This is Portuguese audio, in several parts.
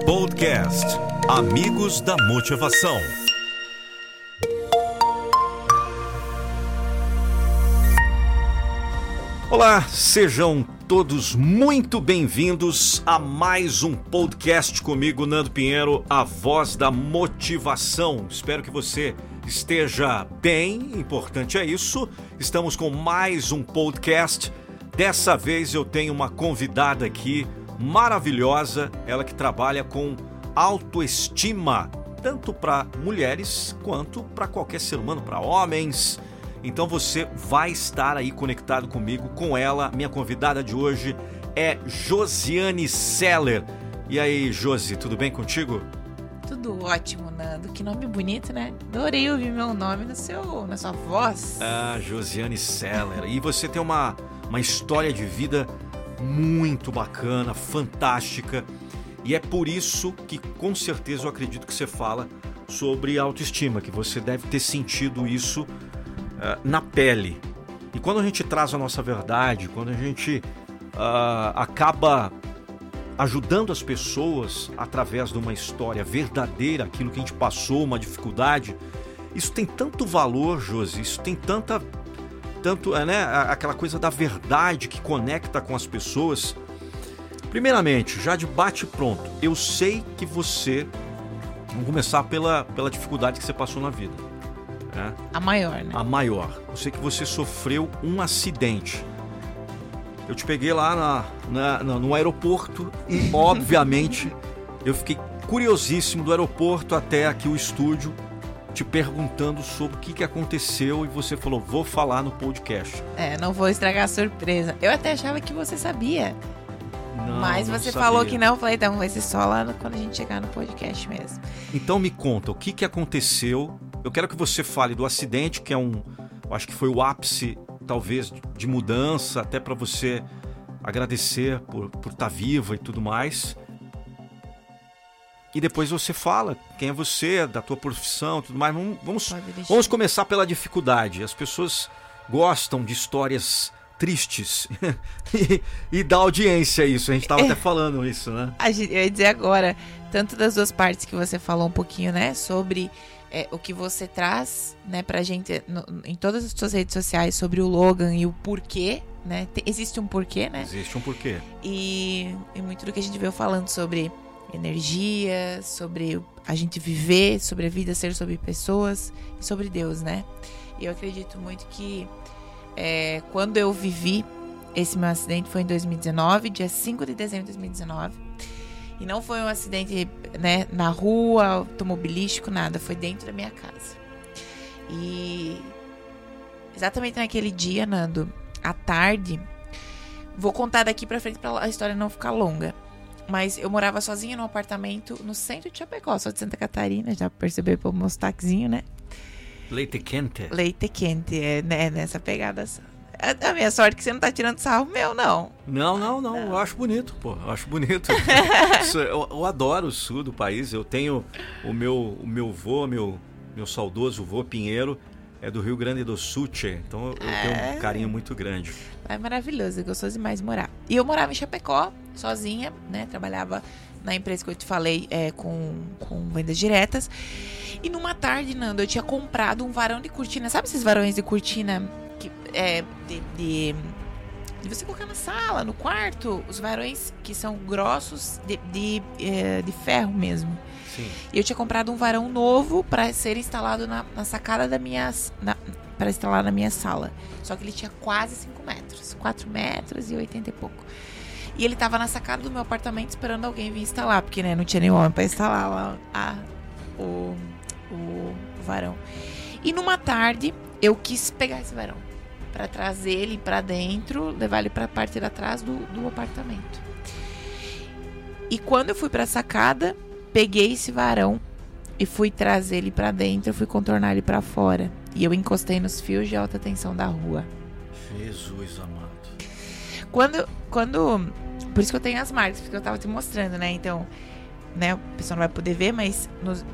Podcast Amigos da Motivação. Olá, sejam todos muito bem-vindos a mais um podcast comigo, Nando Pinheiro, a voz da motivação. Espero que você esteja bem, importante é isso. Estamos com mais um podcast. Dessa vez eu tenho uma convidada aqui maravilhosa, ela que trabalha com autoestima, tanto para mulheres quanto para qualquer ser humano, para homens. Então você vai estar aí conectado comigo, com ela. Minha convidada de hoje é Josiane Seller. E aí, Josi, tudo bem contigo? Tudo ótimo, Nando. Que nome bonito, né? Adorei ouvir meu nome no seu, na sua voz. Ah, Josiane Seller. E você tem uma, uma história de vida muito bacana, fantástica. E é por isso que, com certeza, eu acredito que você fala sobre autoestima, que você deve ter sentido isso uh, na pele. E quando a gente traz a nossa verdade, quando a gente uh, acaba ajudando as pessoas através de uma história verdadeira, aquilo que a gente passou, uma dificuldade, isso tem tanto valor, Josi, isso tem tanta tanto é, né, aquela coisa da verdade que conecta com as pessoas. Primeiramente, já de bate pronto, eu sei que você. Vamos começar pela, pela dificuldade que você passou na vida. Né? A maior, né? A maior. Eu sei que você sofreu um acidente. Eu te peguei lá na, na no aeroporto e, obviamente, eu fiquei curiosíssimo do aeroporto até aqui o estúdio te perguntando sobre o que, que aconteceu e você falou, vou falar no podcast. É, não vou estragar a surpresa. Eu até achava que você sabia. Não, Mas você sabia. falou que não, eu falei, então vai ser só lá no, quando a gente chegar no podcast mesmo. Então me conta, o que, que aconteceu? Eu quero que você fale do acidente, que é um. Acho que foi o ápice, talvez, de mudança, até para você agradecer por, por estar tá viva e tudo mais. E depois você fala quem é você, da tua profissão, tudo mais. Vamos, vamos, vamos começar pela dificuldade. As pessoas gostam de histórias tristes e, e da audiência isso. A gente estava é, até falando isso, né? Eu ia dizer agora, tanto das duas partes que você falou um pouquinho, né, sobre é, o que você traz, né, pra gente no, em todas as suas redes sociais sobre o Logan e o porquê, né? existe um porquê, né? Existe um porquê. E, e muito do que a gente veio falando sobre energia, sobre a gente viver, sobre a vida ser sobre pessoas e sobre Deus, né? E eu acredito muito que é, quando eu vivi esse meu acidente foi em 2019, dia 5 de dezembro de 2019. E não foi um acidente né, na rua, automobilístico, nada. Foi dentro da minha casa. E exatamente naquele dia, Nando, à tarde, vou contar daqui pra frente pra a história não ficar longa. Mas eu morava sozinha num apartamento no centro de Chapecó, sou de Santa Catarina, já percebeu pelo meu sotaquezinho, né? Leite quente. Leite quente, é né, nessa pegada. A, a minha sorte é que você não tá tirando sarro meu, não. Não, não, não. não. Eu acho bonito, pô. Eu acho bonito. Eu, eu, adoro o sul do país. Eu tenho o meu, o meu vô, meu, meu saudoso vô Pinheiro é do Rio Grande do Sul, então eu é... tenho um carinho muito grande. É maravilhoso, é gostoso demais morar. E eu morava em Chapecó, sozinha, né? Trabalhava na empresa que eu te falei é, com, com vendas diretas. E numa tarde, Nando, eu tinha comprado um varão de cortina. Sabe esses varões de cortina que, é, de, de, de você colocar na sala, no quarto? Os varões que são grossos de, de, é, de ferro mesmo. Sim. E eu tinha comprado um varão novo para ser instalado na, na sacada da minha. para instalar na minha sala. Só que ele tinha quase 5 metros. 4 metros e 80 e pouco. E ele tava na sacada do meu apartamento esperando alguém vir instalar, porque né, não tinha nenhum homem pra instalar lá a, o, o varão. E numa tarde, eu quis pegar esse varão para trazer ele para dentro, levar ele para a parte de trás do, do apartamento. E quando eu fui para a sacada, peguei esse varão e fui trazer ele para dentro, fui contornar ele para fora. E eu encostei nos fios de alta tensão da rua. Jesus amado. Quando, quando, por isso que eu tenho as marcas, porque eu tava te mostrando, né? Então, né, o pessoal não vai poder ver, mas nos,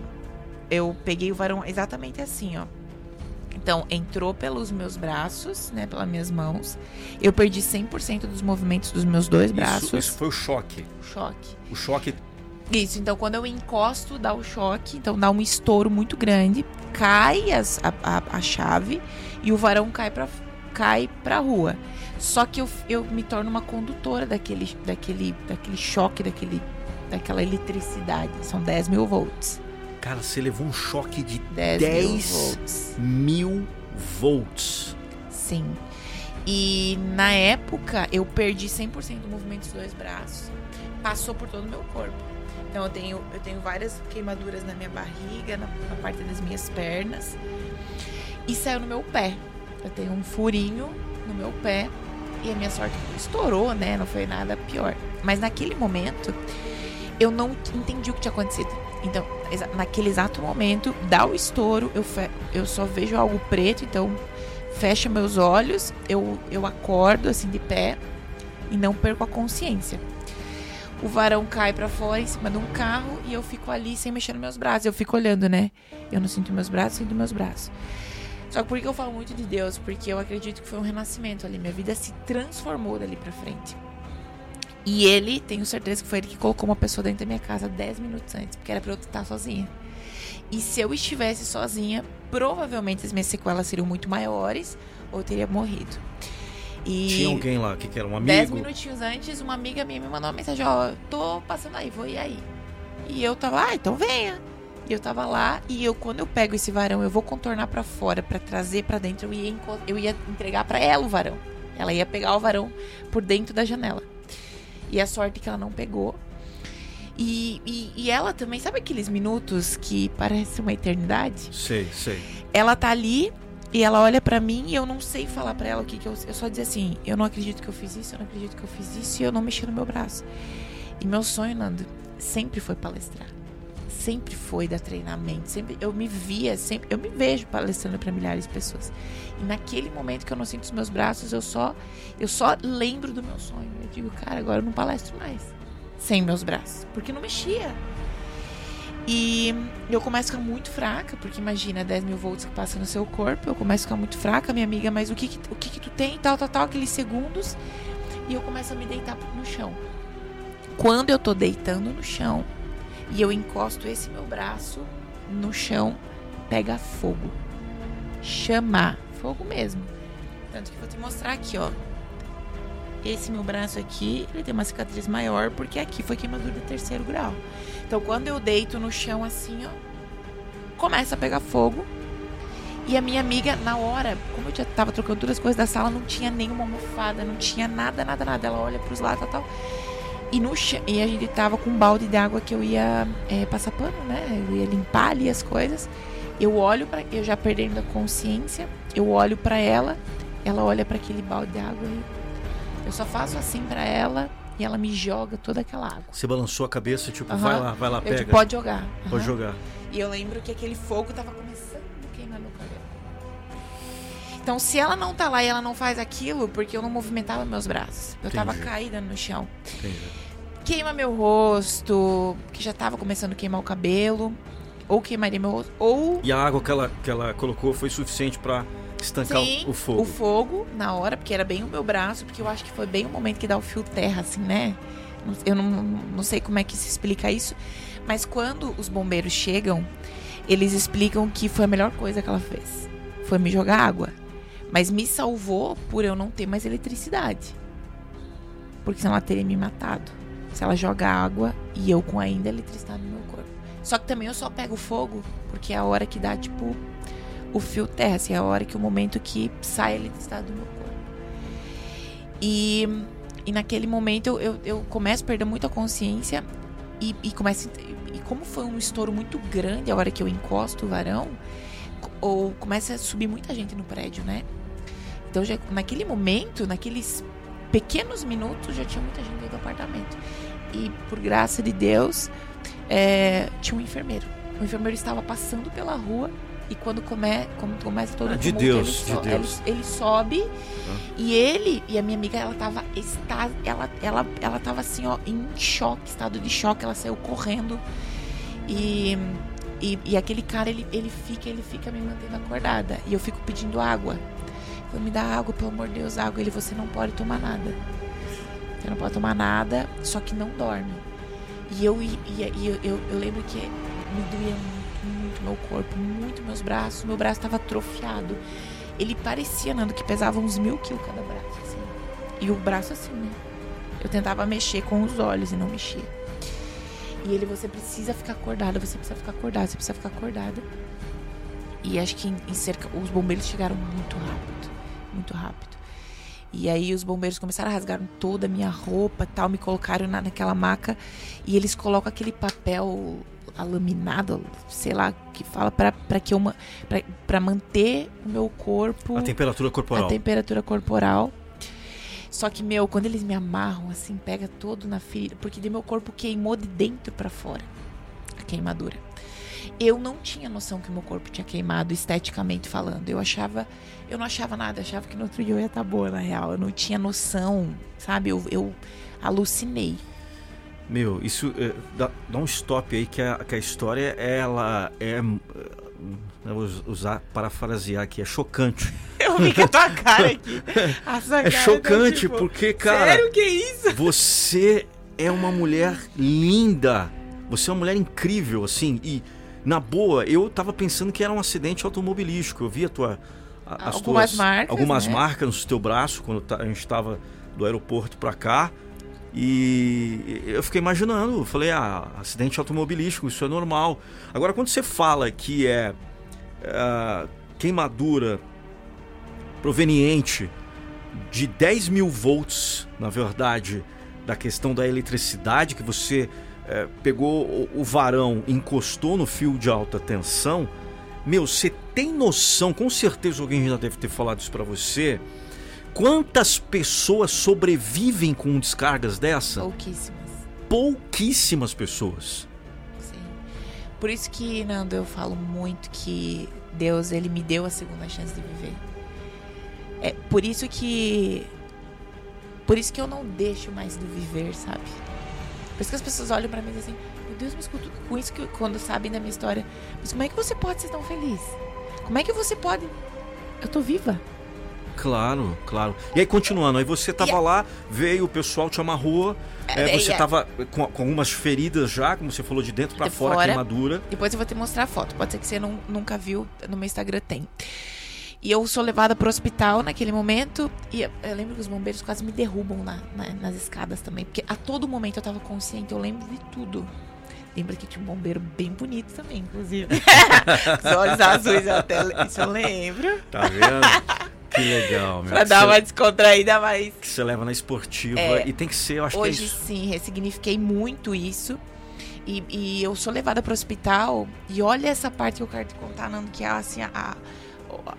eu peguei o varão exatamente assim, ó. Então, entrou pelos meus braços, né, pelas minhas mãos. Eu perdi 100% dos movimentos dos meus dois braços. Isso, isso foi o choque. O choque. O choque Isso, então quando eu encosto, dá o choque, então dá um estouro muito grande, cai as, a, a, a chave e o varão cai pra, cai pra rua. Só que eu, eu me torno uma condutora daquele, daquele, daquele choque, daquele, daquela eletricidade. São 10 mil volts. Cara, você levou um choque de 10, 10 mil volts. mil volts. Sim. E na época eu perdi 100% do movimento dos dois braços. Passou por todo o meu corpo. Então eu tenho, eu tenho várias queimaduras na minha barriga, na, na parte das minhas pernas. E saiu no meu pé. Eu tenho um furinho no meu pé. E a minha sorte estourou, né? Não foi nada pior. Mas naquele momento, eu não entendi o que tinha acontecido. Então, naquele exato momento, dá o estouro, eu, eu só vejo algo preto, então fecho meus olhos, eu, eu acordo assim de pé e não perco a consciência. O varão cai pra fora em cima de um carro e eu fico ali sem mexer nos meus braços. Eu fico olhando, né? Eu não sinto meus braços, sinto meus braços. Só que por que eu falo muito de Deus? Porque eu acredito que foi um renascimento ali. Minha vida se transformou dali pra frente. E ele, tenho certeza que foi ele que colocou uma pessoa dentro da minha casa 10 minutos antes, porque era pra eu estar sozinha. E se eu estivesse sozinha, provavelmente as minhas sequelas seriam muito maiores ou eu teria morrido. E Tinha alguém lá, o que, que era? Um dez amigo? minutinhos antes, uma amiga minha me mandou uma mensagem, ó, tô passando aí, vou ir aí. E eu tava, ah, então venha. E eu tava lá e eu quando eu pego esse varão, eu vou contornar pra fora pra trazer pra dentro, eu ia eu ia entregar pra ela o varão. Ela ia pegar o varão por dentro da janela. E a sorte é que ela não pegou. E, e, e ela também, sabe aqueles minutos que parece uma eternidade? Sei, sei. ela tá ali e ela olha pra mim e eu não sei falar pra ela o que que eu eu só dizer assim, eu não acredito que eu fiz isso, eu não acredito que eu fiz isso e eu não mexi no meu braço. E meu sonho, Nando, sempre foi palestrar. Sempre foi dar treinamento, sempre eu me via, sempre eu me vejo palestrando pra milhares de pessoas. E naquele momento que eu não sinto os meus braços, eu só eu só lembro do meu sonho. Eu digo, cara, agora eu não palestro mais sem meus braços, porque não mexia. E eu começo a ficar muito fraca, porque imagina 10 mil volts que passa no seu corpo. Eu começo a ficar muito fraca, minha amiga, mas o que que, o que, que tu tem? Tal, tal, tal, aqueles segundos. E eu começo a me deitar no chão. Quando eu tô deitando no chão e eu encosto esse meu braço no chão, pega fogo. Chamar. Fogo mesmo. Tanto que vou te mostrar aqui, ó. Esse meu braço aqui, ele tem uma cicatriz maior, porque aqui foi queimadura de terceiro grau. Então, quando eu deito no chão assim, ó, começa a pegar fogo. E a minha amiga, na hora, como eu já tava trocando todas as coisas da sala, não tinha nenhuma almofada, não tinha nada, nada, nada. Ela olha pros lados e tal. E, no chão, e a gente tava com um balde de água que eu ia é, passar pano, né? Eu ia limpar ali as coisas. Eu olho para eu já perdendo a consciência, eu olho pra ela, ela olha pra aquele balde de água e eu só faço assim pra ela e ela me joga toda aquela água. Você balançou a cabeça, tipo, Aham. vai lá, vai lá, Eu pega. digo, pode jogar. Pode Aham. jogar. E eu lembro que aquele fogo tava começando a queimar meu cabelo. Então, se ela não tá lá e ela não faz aquilo, porque eu não movimentava meus braços. Eu tava Entendi. caída no chão. Entendi. Queima meu rosto, que já tava começando a queimar o cabelo. Ou queimaria meu rosto. Ou E a água que ela, que ela colocou foi suficiente pra estancar Sim, o fogo. o fogo na hora, porque era bem o meu braço, porque eu acho que foi bem o momento que dá o fio terra, assim, né? Não- Eu não, não sei como é que se explica isso, mas quando os bombeiros chegam, eles explicam que foi a melhor coisa que ela fez. Foi me jogar água. Mas me salvou por eu não ter mais eletricidade. Porque senão ela teria me matado. Se ela joga água e eu com ainda eletricidade no meu corpo. Só que também eu só pego fogo, porque é a hora que dá, tipo, o fio terra, assim, é a hora que o momento que sai a eletricidade do meu corpo. E, e naquele momento eu, eu, começo a perder muita consciência e, e começo. E como foi um estouro muito grande a hora que eu encosto o varão, ou começa a subir muita gente no prédio, né? Então já, naquele momento, naqueles pequenos minutos, já tinha muita gente dentro do apartamento. E por graça de Deus, é, tinha um enfermeiro. O enfermeiro estava passando pela rua e quando, come, quando começa todo Ah, de tumulto, Deus, ele, de Deus. Ele, ele sobe e ele e a minha amiga, ela tava está, ela, ela, ela tava assim, ó, em choque, estado de choque, ela saiu correndo e e, e aquele cara, ele, ele fica, ele fica me mantendo acordada. E eu fico pedindo água. Eu me dá água, pelo amor de Deus, água. Ele, você não pode tomar nada. Você não pode tomar nada, só que não dorme. E eu, e, e eu, eu, eu lembro que me doía meu corpo, muito meus braços. Meu braço estava atrofiado. Ele parecia, Nando, que pesava uns mil quilos cada braço, assim. E o braço assim, né? Eu tentava mexer com os olhos e não mexia. E ele, você precisa ficar acordada, você precisa ficar acordada, você precisa ficar acordada. E acho que em, em cerca, os bombeiros chegaram muito rápido, muito rápido. E aí os bombeiros começaram a rasgar toda a minha roupa tal, me colocaram na, naquela maca e eles colocam aquele papel alaminado, sei lá, que fala para que eu para manter o meu corpo a temperatura corporal. A temperatura corporal. Só que meu, quando eles me amarram assim, pega todo na ferida, porque de meu corpo queimou de dentro para fora a queimadura. Eu não tinha noção que meu corpo tinha queimado esteticamente falando. Eu achava, eu não achava nada, eu achava que no outro dia eu ia estar tá boa na real. Eu não tinha noção, sabe? Eu, eu alucinei. Meu, isso é, dá, dá, um stop aí que a, que a história ela é vou usar, parafrasear aqui, é chocante. Eu vi que a tua cara aqui. é cara chocante, tá, tipo, porque, cara. Sério que é isso? Você é uma mulher linda. Você é uma mulher incrível, assim. E, na boa, eu tava pensando que era um acidente automobilístico. Eu vi a tua. As algumas tuas, marcas. Algumas né? marcas no teu braço, quando a gente estava do aeroporto para cá. E eu fiquei imaginando, falei, ah, acidente automobilístico, isso é normal. Agora, quando você fala que é uh, queimadura proveniente de 10 mil volts, na verdade, da questão da eletricidade, que você uh, pegou o, o varão, encostou no fio de alta tensão, meu, você tem noção, com certeza alguém já deve ter falado isso para você Quantas pessoas sobrevivem com descargas dessa? Pouquíssimas. Pouquíssimas pessoas. Sim. Por isso que, Nando, eu falo muito que Deus, ele me deu a segunda chance de viver. É por isso que por isso que eu não deixo mais de viver, sabe? Por isso que as pessoas olham para mim e dizem assim: "Meu Deus, mas com isso que quando sabem da minha história, mas como é que você pode ser tão feliz? Como é que você pode Eu tô viva. Claro, claro. E aí, continuando, aí você tava lá, veio, o pessoal te amarrou, é, é você tava com, com, algumas feridas já, como você falou, de dentro para de fora, fora, queimadura. Depois eu vou te mostrar a foto, pode ser que você não, nunca viu, no meu Instagram tem. E eu sou levada pro hospital naquele momento. E eu, eu lembro que os bombeiros quase me derrubam na, na, nas escadas também. Porque a todo momento eu tava consciente, eu lembro de tudo. Lembra que tinha um bombeiro bem bonito também, inclusive. Os olhos azuis, até, isso eu lembro. Tá vendo? Que legal, meu. pra dar uma descontraída mais. Que você leva na esportiva. É, e tem que ser, eu acho hoje, que é isso. sim, ressignifiquei muito isso. E, e, eu sou levada para o hospital. E olha essa parte que eu quero te contar, Nando, que é assim, a,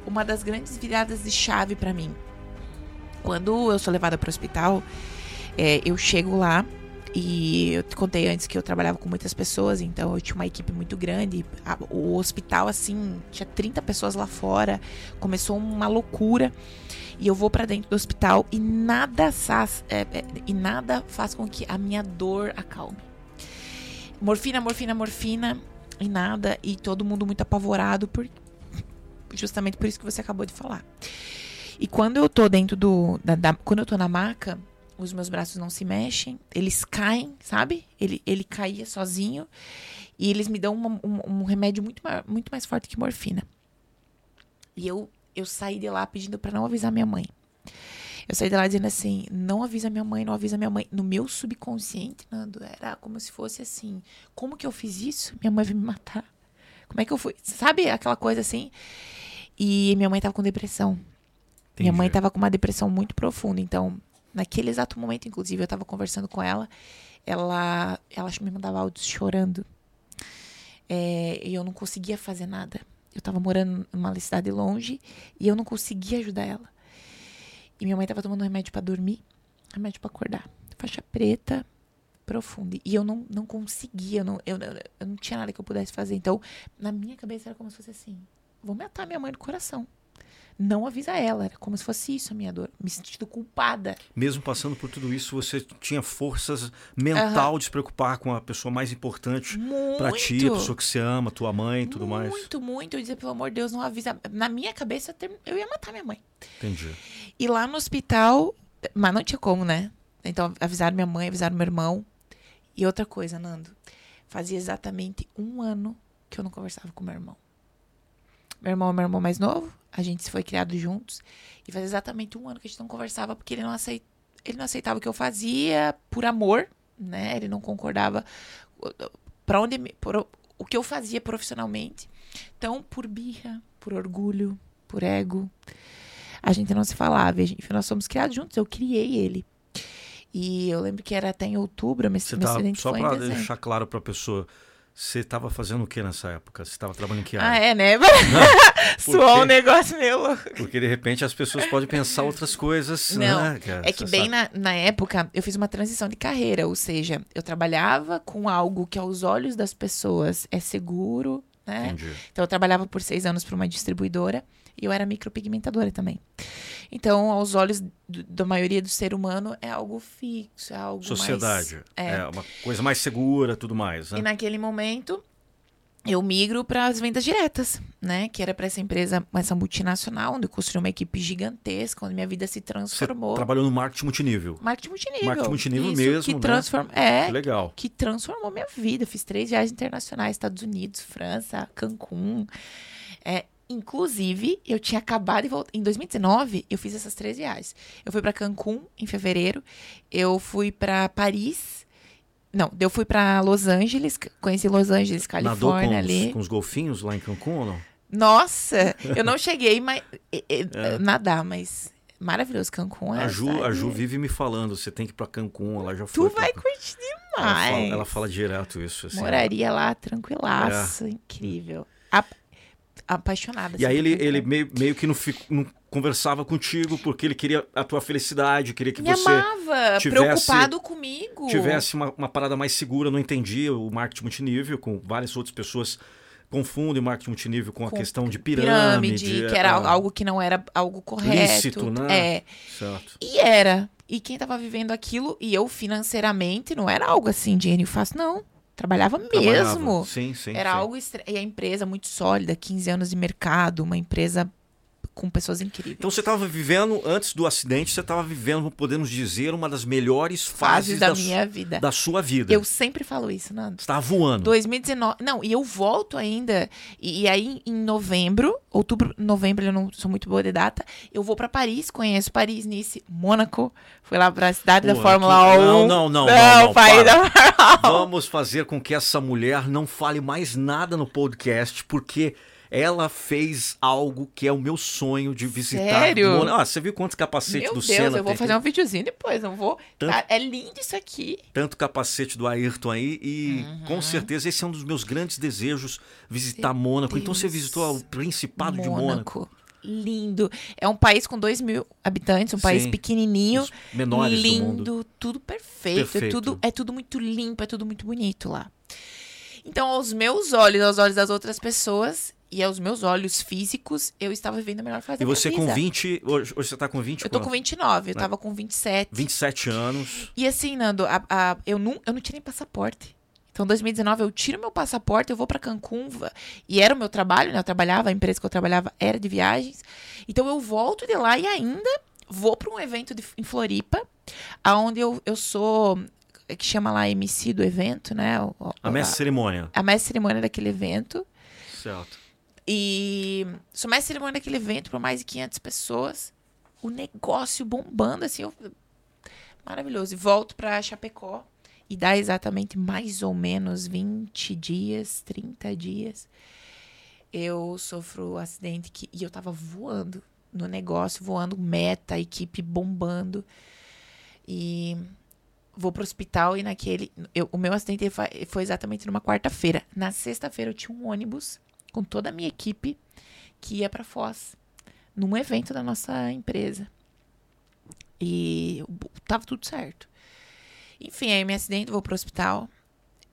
uma das grandes viradas de chave para mim. Quando eu sou levada para o hospital, é, eu chego lá e eu te contei antes que eu trabalhava com muitas pessoas, então eu tinha uma equipe muito grande. O hospital, assim, tinha 30 pessoas lá fora. Começou uma loucura. E eu vou para dentro do hospital e nada faz, é, é, e nada faz com que a minha dor acalme. Morfina, morfina, morfina e nada. E todo mundo muito apavorado por justamente por isso que você acabou de falar. E quando eu tô dentro do. Da, da, quando eu tô na maca, os meus braços não se mexem, eles caem, sabe? Ele, ele caía sozinho e eles me dão uma, um, um, remédio muito, muito mais forte que morfina. E eu, eu saí de lá pedindo para não avisar minha mãe. Eu saí de lá dizendo assim: não avisa minha mãe, não avisa minha mãe. No meu subconsciente, Nando, era como se fosse assim: como que eu fiz isso? Minha mãe vai me matar. Como é que eu fui? Sabe aquela coisa assim? E minha mãe tava com depressão. Entendi. Minha mãe tava com uma depressão muito profunda. Então, Naquele exato momento, inclusive, eu estava conversando com ela, ela, ela me mandava áudios chorando. É, e eu não conseguia fazer nada. Eu estava morando numa cidade longe e eu não conseguia ajudar ela. E minha mãe estava tomando remédio para dormir, remédio para acordar. Faixa preta, profunda. E eu não, não conseguia, eu não, eu, eu não tinha nada que eu pudesse fazer. Então, na minha cabeça era como se fosse assim: vou matar minha mãe do coração não avisa ela. Era como se fosse isso a minha dor. Me sentindo culpada. Mesmo passando por tudo isso, você tinha forças mental uhum. de se preocupar com a pessoa mais importante para ti, a pessoa que você ama, tua mãe e tudo muito, mais. Muito, muito. Eu dizia, pelo amor de Deus, não avisa. Na minha cabeça, eu ia matar minha mãe. Entendi. E lá no hospital, mas não tinha como, né? Então avisaram minha mãe, avisaram meu irmão. E outra coisa, Nando. Fazia exatamente um ano que eu não conversava com meu irmão. Meu irmão é meu irmão mais novo. A gente se foi criado juntos. E faz exatamente um ano que a gente não conversava porque ele não, aceit... ele não aceitava o que eu fazia por amor, né? Ele não concordava para onde por, o que eu fazia profissionalmente. Então, por birra, por orgulho, por ego, a gente não se falava. Gente, nós somos criados juntos. Eu criei ele. E eu lembro que era até em outubro, mas Você tá, só para deixar claro para a pessoa, você estava fazendo o que nessa época? Você estava trabalhando em que área? Ah, é, né? Suou um negócio meio louco. Porque de repente as pessoas podem pensar outras coisas. Não, né? é que bem na, na época eu fiz uma transição de carreira, ou seja, eu trabalhava com algo que aos olhos das pessoas é seguro, né? Entendi. Então eu trabalhava por seis anos para uma distribuidora e eu era micropigmentadora também. Então, aos olhos do, da maioria do ser humano, é algo fixo, é algo Sociedade. mais... É. é uma coisa mais segura, tudo mais. Né? E naquele momento, eu migro para as vendas diretas, né? Que era para essa empresa, essa multinacional, onde eu construí uma equipe gigantesca, onde minha vida se transformou. Você trabalhou no marketing multinível. Marketing multinível. Marketing multinível Isso, mesmo, que né? transform... É, Que legal. que transformou minha vida. Fiz três viagens internacionais, Estados Unidos, França, Cancún. É, inclusive, eu tinha acabado de voltar. Em 2019, eu fiz essas três viagens. Eu fui para Cancún em fevereiro. Eu fui para Paris. Não, eu fui para Los Angeles, conheci Los Angeles, Nadou com Califórnia os, ali. com os golfinhos lá em Cancún ou não? Nossa, eu não cheguei mas, É. nadar, mas maravilhoso. Cancún é. A Ju, a? Ju vive me falando, você tem que ir pra Cancún, ela já Tu foi. vai pra... curtir ela, fala, demais. ela fala direto isso. Assim, Moraria lá tranquilaço, incrível. A- apaixonada. E aí assim, ele, por ele meio, meio que não, fico- não conversava contigo porque ele queria a tua felicidade, queria que me você amava, tivesse- preocupado comigo. tivesse uma, uma parada mais segura, não entendia o marketing multinível, com várias outras pessoas confundem marketing multinível com a Com questão de pirâmide, pirâmide. que era é, algo que não era algo correto. Lícito, né? É. Certo. E era. E quem tava vivendo aquilo, e eu financeiramente, não era algo assim, dinheiro fácil, não. Trabalhava Trabalhava. mesmo. Sim, sim. Era sim. algo estra... E a empresa muito sólida, 15 anos de mercado, uma empresa com pessoas incríveis. Então você estava vivendo, antes do acidente, você estava vivendo, podemos dizer, uma das melhores fases fases, da, su- minha vida. da sua vida. Eu sempre falo isso, Nando. Você estava voando. 2019. Não, e eu volto ainda. E, e aí, em novembro, outubro, novembro, eu não sou muito boa de data. Eu vou pra Paris, conheço Paris, Nice, Mônaco. Fui lá pra cidade da Pô, Fórmula aqui- 1. Não, não, não, não, não, para. da Fórmula 1. Vamos fazer com que essa mulher não fale mais nada no podcast, porque ela fez algo que é o meu sonho de visitar. Sério? Mônaco. Ah, você viu quantos capacetes Meu do Deus, Senna eu vou tem fazer aqui? um videozinho depois, não vou. Tanto- Tá, é lindo isso aqui. Tanto capacete do Ayrton aí e Uhum. com certeza esse é um dos meus grandes desejos, visitar Mônaco. Então você Deus. visitou o Principado de Mônaco. Lindo. É um país com 2 mil habitantes, um país Sim. pequenininho. Os menores lindo, do mundo. tudo perfeito, Perfeito. É, tudo, é tudo muito limpo, é tudo muito bonito lá. Então, aos meus olhos, aos olhos das outras pessoas e aos meus olhos físicos, eu estava vivendo a melhor fase E da você minha com vida. 20, hoje, hoje você tá com 20 Eu tô com quanto? 29, eu Né? tava com 27. 27 anos. E assim, Nando, a- a- eu, não, eu não tinha nem passaporte. Então, em 2019, eu tiro meu passaporte, eu vou pra Cancún. E era o meu trabalho, né? Eu trabalhava, a empresa que eu trabalhava era de viagens. Então, eu volto de lá e ainda vou pra um evento de- em Floripa, aonde eu, eu sou, é que chama lá MC do evento, né? O- o- A mestre cerimônia. a mestre cerimônia daquele evento. Certo. E mestre cerimônia daquele evento por mais de 500 pessoas. O negócio bombando, assim. eu- Maravilhoso. E volto pra Chapecó. E dá exatamente mais ou menos 20 dias, 30 dias. Eu sofro um acidente que, e eu tava voando no negócio, voando meta, equipe bombando. E vou pro hospital e naquele. eu- o meu acidente foi exatamente numa quarta-feira. Na sexta-feira eu tinha um ônibus com toda a minha equipe que ia para Foz, num evento da nossa empresa. E tava tudo certo. Enfim, aí me acidente, vou pro hospital,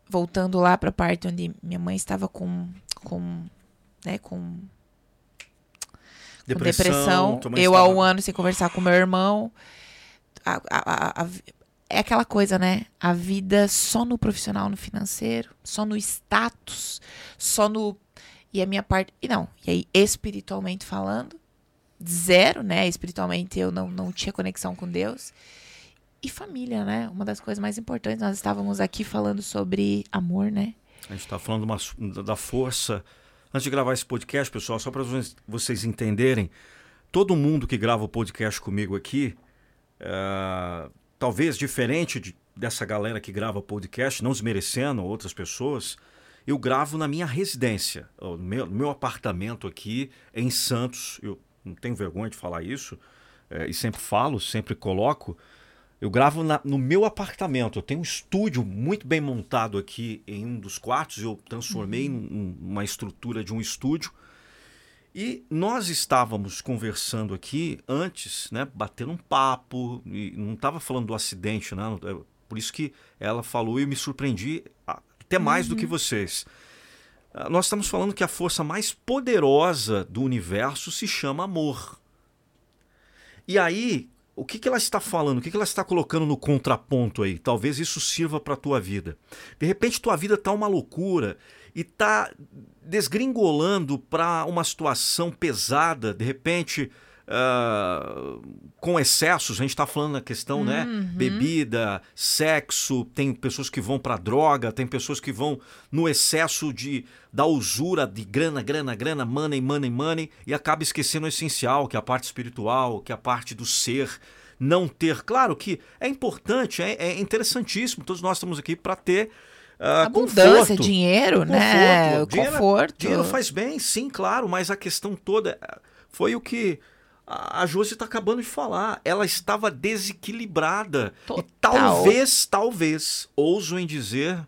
voltando lá pra parte onde minha mãe estava com com né, com, com depressão. tua mãe Eu há estava- um ano sem conversar com meu irmão. A- a- a- é aquela coisa, né? A vida só no profissional, no financeiro, só no status, só no. E a minha parte. E não, e aí, espiritualmente falando, zero, né? Espiritualmente eu não, não tinha conexão com Deus. e família, né? Uma das coisas mais importantes. Nós estávamos aqui falando sobre amor, né? A gente está falando uma, da força. Antes de gravar esse podcast, pessoal, só para vocês entenderem, todo mundo que grava o podcast comigo aqui, é, talvez diferente de, dessa galera que grava podcast, não desmerecendo outras pessoas, eu gravo na minha residência. O meu, meu apartamento aqui em Santos. Eu não tenho vergonha de falar isso, é, e sempre falo, sempre coloco. Eu gravo na, no meu apartamento. Eu tenho um estúdio muito bem montado aqui em um dos quartos. Eu transformei uhum. numa estrutura de um estúdio. E nós estávamos conversando aqui antes, né, batendo um papo, e não estava falando do acidente, né? É por isso que ela falou e eu me surpreendi até mais uhum. do que uhum. vocês. Ah, nós estamos falando que a força mais poderosa do universo se chama amor. E aí, o que, que ela está falando? O que, que ela está colocando no contraponto aí? Talvez isso sirva para a tua vida. De repente, tua vida está uma loucura e está desgringolando para uma situação pesada. De repente, uh, com excessos, a gente está falando na questão, né? uhum. né? Bebida, sexo, tem pessoas que vão para droga, tem pessoas que vão no excesso de da usura de grana, grana, grana, money, money, money, e acaba esquecendo o essencial, que é a parte espiritual, que é a parte do ser. Não ter. Claro que é importante, é, é interessantíssimo. Todos nós estamos aqui para ter. Uh, Abundância, conforto, dinheiro, conforto, né? Dinheiro, conforto. Dinheiro faz bem, sim, claro, mas a questão toda foi o que a Josi está acabando de falar. Ela estava desequilibrada. Total. E talvez, talvez, ouso em dizer,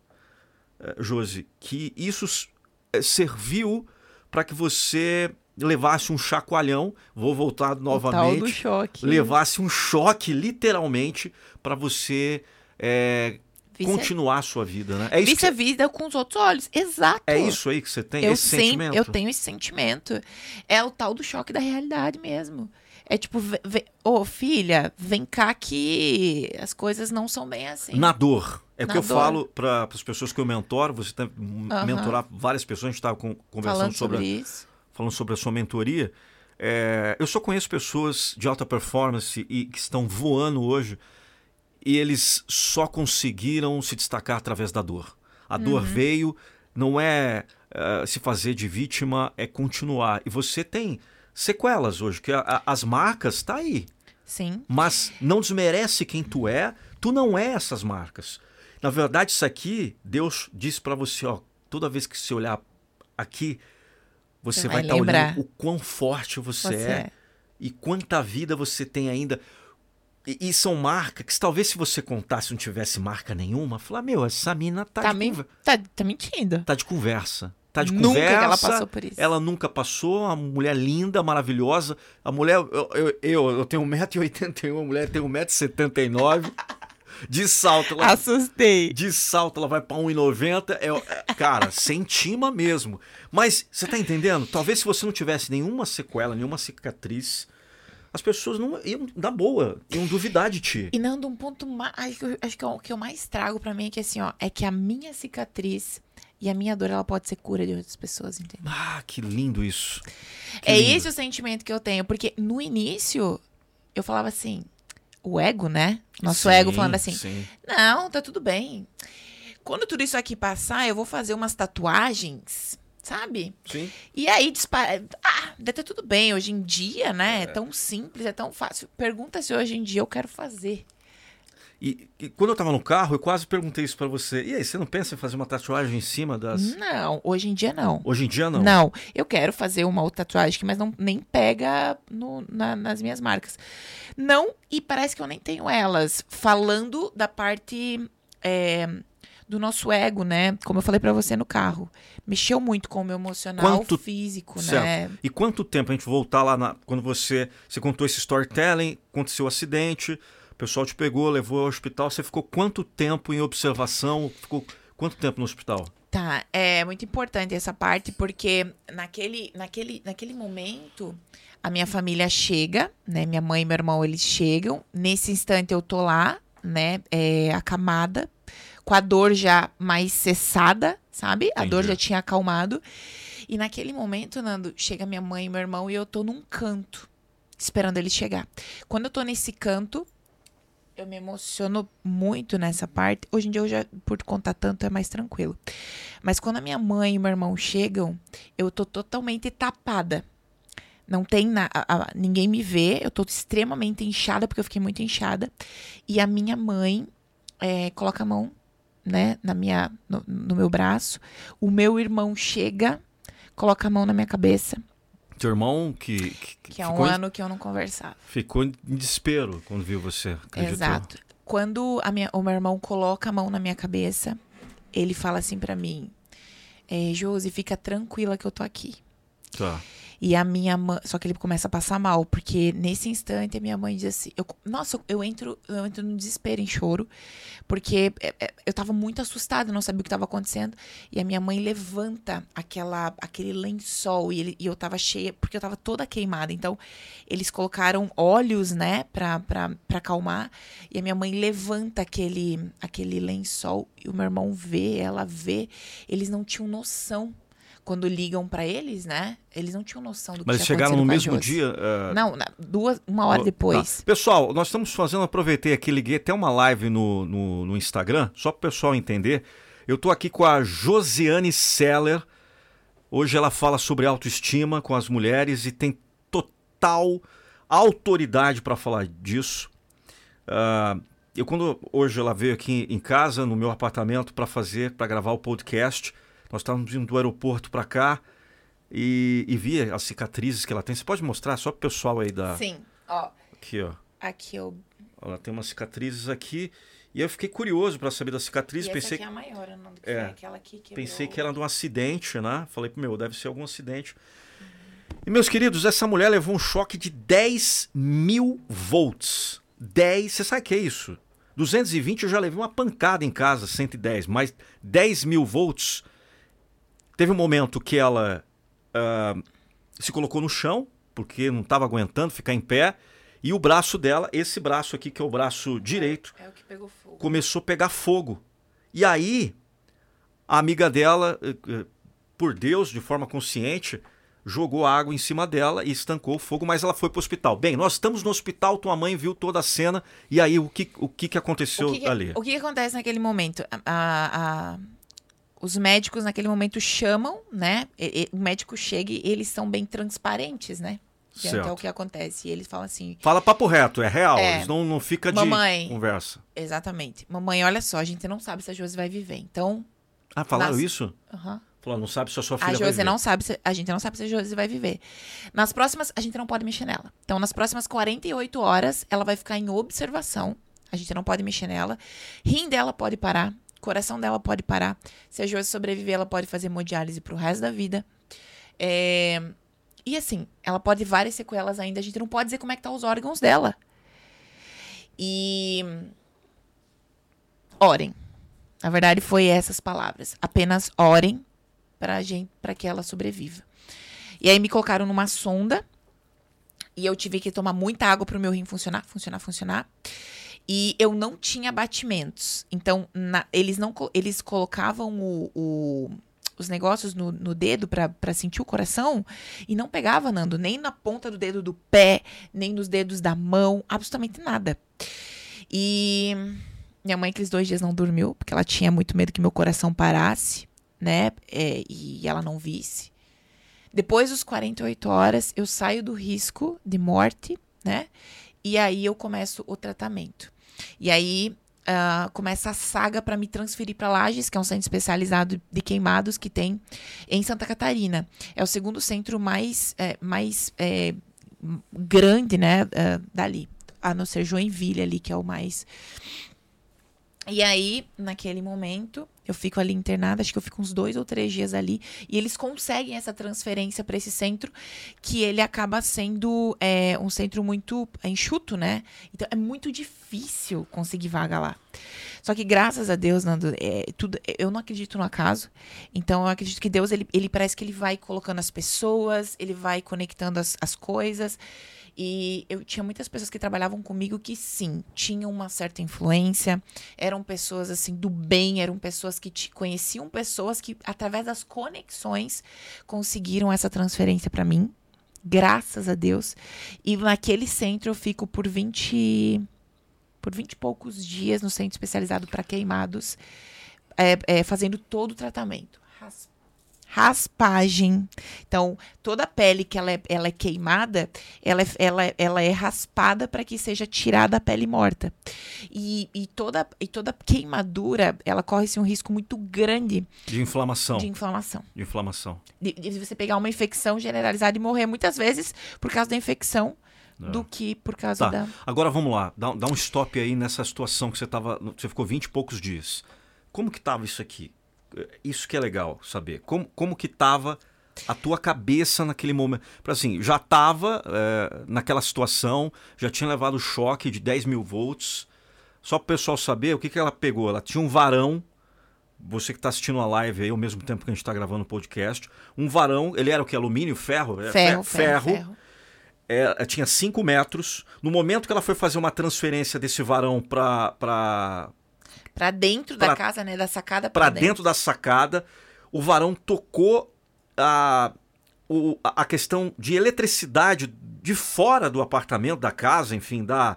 eh, Josi, que isso eh, serviu para que você levasse um chacoalhão, vou voltar novamente, levasse um choque literalmente para você é, continuar a sua vida, né? É isso Visse que... a vida com os outros olhos. Exato. É isso aí que você tem, eu esse sentimento. Eu tenho esse sentimento. É o tal do choque da realidade mesmo. É tipo, ô oh, filha, vem cá que as coisas não são bem assim. Na dor. É o que eu falo para as pessoas que eu mentoro, você tem uhum. mentorar várias pessoas, a gente estava conversando falando sobre, sobre isso. falando sobre a sua mentoria. É, eu só conheço pessoas de alta performance e que estão voando hoje e eles só conseguiram se destacar através da dor. A uhum. dor veio, não é uh, se fazer de vítima, é continuar. E você tem sequelas hoje, que a, a, as marcas tá aí. Sim. Mas não desmerece quem tu é, tu não é essas marcas. Na verdade, isso aqui, Deus disse para você, ó, toda vez que você olhar aqui, você, você vai estar tá olhando o quão forte você, você é, é e quanta vida você tem ainda. E, e, são marcas que talvez se você contasse não tivesse marca nenhuma, falar, meu, essa mina tá, tá, de tá, tá mentindo. Tá de conversa tá de nunca conversa. ela passou por isso. Ela nunca passou, uma mulher linda, maravilhosa. A mulher, eu, eu, eu, eu tenho 1,81m, a mulher tem 1,79m. De salto, ela, Assustei. De salto, ela vai pra 1,90. É, é, cara, sem tima mesmo. Mas, você tá entendendo? Talvez se você não tivesse nenhuma sequela, nenhuma cicatriz, as pessoas não iam, da boa, iam duvidar de ti. E não, de um ponto mais. Acho que, o que eu mais trago para mim é que assim, ó, é que a minha cicatriz e a minha dor, ela pode ser cura de outras pessoas, entendeu? Ah, que lindo isso. Que é lindo. esse o sentimento que eu tenho. Porque no início, eu falava assim, o ego, né? Nosso sim, ego falando assim, sim. não, tá tudo bem. Quando tudo isso aqui passar, eu vou fazer umas tatuagens, sabe? Sim. E aí, dispara... ah, deve tá tudo bem. Hoje em dia, né? É. é tão simples, é tão fácil. Pergunta se hoje em dia eu quero fazer. E, e, quando eu tava no carro, eu quase perguntei isso para você. E aí, você não pensa em fazer uma tatuagem em cima das. Não, hoje em dia não. Hoje em dia não? Não. Eu quero fazer uma outra tatuagem, mas não, nem pega no, na, nas minhas marcas. Não, e parece que eu nem tenho elas. Falando da parte é, do nosso ego, né? Como eu falei para você no carro. Mexeu muito com o meu emocional quanto... físico, certo. né? E quanto tempo a gente voltar lá na... quando você, você contou esse storytelling, aconteceu o acidente o pessoal te pegou, levou ao hospital. Você ficou quanto tempo em observação? Ficou quanto tempo no hospital? Tá, é muito importante essa parte porque naquele, naquele, naquele momento a minha família chega, né? Minha mãe e meu irmão eles chegam. Nesse instante eu tô lá, né? É, acamada, com a dor já mais cessada, sabe? Entendi. A dor já tinha acalmado. E naquele momento, Nando, chega minha mãe e meu irmão e eu tô num canto, esperando eles chegar. Quando eu tô nesse canto, eu me emociono muito nessa parte. Hoje em dia, eu já, por contar tanto, é mais tranquilo. Mas quando a minha mãe e meu irmão chegam, eu tô totalmente tapada. Não tem na, a, a, ninguém me vê, eu tô extremamente inchada, porque eu fiquei muito inchada. E a minha mãe é, coloca a mão, né, na minha, no, no meu braço. O meu irmão chega, coloca a mão na minha cabeça. Teu irmão que. Que, que é um ano que eu não conversava. Ficou em desespero quando viu você. Acreditou. Exato. Quando a minha, o meu irmão coloca a mão na minha cabeça, ele fala assim para mim: é, Josi, fica tranquila que eu tô aqui. Tá. E a minha mãe. Só que ele começa a passar mal, porque nesse instante a minha mãe diz assim: eu, Nossa, eu entro, eu entro no desespero, em choro, porque é, é, eu tava muito assustada, não sabia o que estava acontecendo. E a minha mãe levanta aquela, aquele lençol e, ele, e eu tava cheia, porque eu tava toda queimada. Então, eles colocaram óleos, né, pra, pra, pra acalmar. E a minha mãe levanta aquele, aquele lençol e o meu irmão vê, ela vê. Eles não tinham noção quando ligam para eles, né? Eles não tinham noção do que Mas tinha chegaram no mesmo dia? Uh... Não, duas, uma hora depois. Tá. Pessoal, nós estamos fazendo, aproveitei aqui, liguei até uma live no, no, no Instagram, só para o pessoal entender. Eu estou aqui com a Josiane Seller. Hoje ela fala sobre autoestima com as mulheres e tem total autoridade para falar disso. Uh, eu quando hoje ela veio aqui em casa, no meu apartamento, para fazer, para gravar o podcast, nós estávamos indo do aeroporto para cá e, e via as cicatrizes que ela tem. Você pode mostrar só pro pessoal aí da. Sim, ó. Aqui, ó. Aqui eu. Ela tem umas cicatrizes aqui. E eu fiquei curioso para saber das cicatrizes. E pensei aqui é a maior, não que é, aquela aqui quebrou. Pensei que era de um acidente, né? Falei, meu, deve ser algum acidente. Uhum. E, meus queridos, essa mulher levou um choque de 10 mil volts. 10, você sabe o que é isso? 220 eu já levei uma pancada em casa, 110, mas 10 mil volts Teve um momento que ela uh, se colocou no chão, porque não estava aguentando ficar em pé, e o braço dela, esse braço aqui, que é o braço direito, é, é começou a pegar fogo. E aí, a amiga dela, eh, eh, por Deus, de forma consciente, jogou água em cima dela e estancou o fogo, mas ela foi para o hospital. Bem, nós estamos no hospital, tua mãe viu toda a cena, e aí o que, o que, que aconteceu o que que, ali? O que, que acontece naquele momento? a, a os médicos naquele momento chamam, né? E, e, o médico chega e eles são bem transparentes, né? Que é, o que acontece. E eles falam assim. Fala papo reto, é real. É, eles não, não fica de mamãe, conversa. Exatamente. Mamãe, olha só, a gente não sabe se a Josi vai viver. Então. Ah, falaram nas... isso? Aham. Uhum. Falou, não sabe se a sua filha a Josi vai viver. não sabe se, a gente não sabe se a Josi vai viver. Nas próximas, a gente não pode mexer nela. Então, nas próximas 48 horas, ela vai ficar em observação. A gente não pode mexer nela. Rim dela pode parar coração dela pode parar. Se a Josi sobreviver, ela pode fazer hemodiálise pro resto da vida. É... E assim, ela pode várias sequelas ainda. A gente não pode dizer como é que tá os órgãos dela. E orem. Na verdade, foi essas palavras. Apenas orem para gente, para que ela sobreviva. E aí me colocaram numa sonda e eu tive que tomar muita água para o meu rim funcionar, funcionar, funcionar. E eu não tinha batimentos. Então, na, eles não eles colocavam o, o os negócios no, no dedo para sentir o coração e não pegava, Nando, nem na ponta do dedo do pé, nem nos dedos da mão, absolutamente nada. E minha mãe, aqueles dois dias, não dormiu, porque ela tinha muito medo que meu coração parasse, né? É, e ela não visse. Depois dos 48 horas, eu saio do risco de morte, né? E aí eu começo o tratamento. E aí uh, começa a saga para me transferir para Lages, que é um centro especializado de queimados que tem em Santa Catarina. É o segundo centro mais, é, mais é, grande, né, uh, dali. A não ser Joinville ali, que é o mais. E aí, naquele momento, eu fico ali internada, acho que eu fico uns dois ou três dias ali, e eles conseguem essa transferência para esse centro, que ele acaba sendo é, um centro muito enxuto, né? Então é muito difícil conseguir vaga lá. Só que graças a Deus, Nando, é, tudo, eu não acredito no acaso. Então eu acredito que Deus, ele, ele parece que ele vai colocando as pessoas, ele vai conectando as, as coisas. E eu tinha muitas pessoas que trabalhavam comigo que sim, tinham uma certa influência, eram pessoas assim do bem, eram pessoas que te conheciam pessoas que através das conexões conseguiram essa transferência para mim. Graças a Deus. E naquele centro eu fico por 20 por 20 e poucos dias no centro especializado para queimados, é, é, fazendo todo o tratamento. Ras- Raspagem. Então, toda a pele que ela é, ela é queimada, ela é, ela, é- ela é raspada para que seja tirada a pele morta. E, e, toda, e toda queimadura, ela corre-se um risco muito grande De inflamação. de De, inflamação. inflamação. De, de você pegar uma infecção generalizada e morrer muitas vezes por causa da infecção do que por causa Tá. da. Agora vamos lá, dá, dá um stop aí nessa situação que você tava. Você ficou 20 e poucos dias. Como que tava isso aqui? Isso que é legal saber. Como, como que tava a tua cabeça naquele momento? Para assim, já tava eh, naquela situação, já tinha levado o choque de 10 mil volts. Só para o pessoal saber o que, que ela pegou. Ela tinha um varão. Você que está assistindo a live aí ao mesmo tempo que a gente está gravando o podcast, um varão, ele era o que? Alumínio, ferro? É, Ferro, fe- ferro, ferro. é, tinha 5 metros. No momento que ela foi fazer uma transferência desse varão para Pra dentro Pra- da casa, né? Da sacada para pra, dentro. dentro da sacada, o varão tocou a, o- a questão de eletricidade de fora do apartamento, da casa, enfim, da.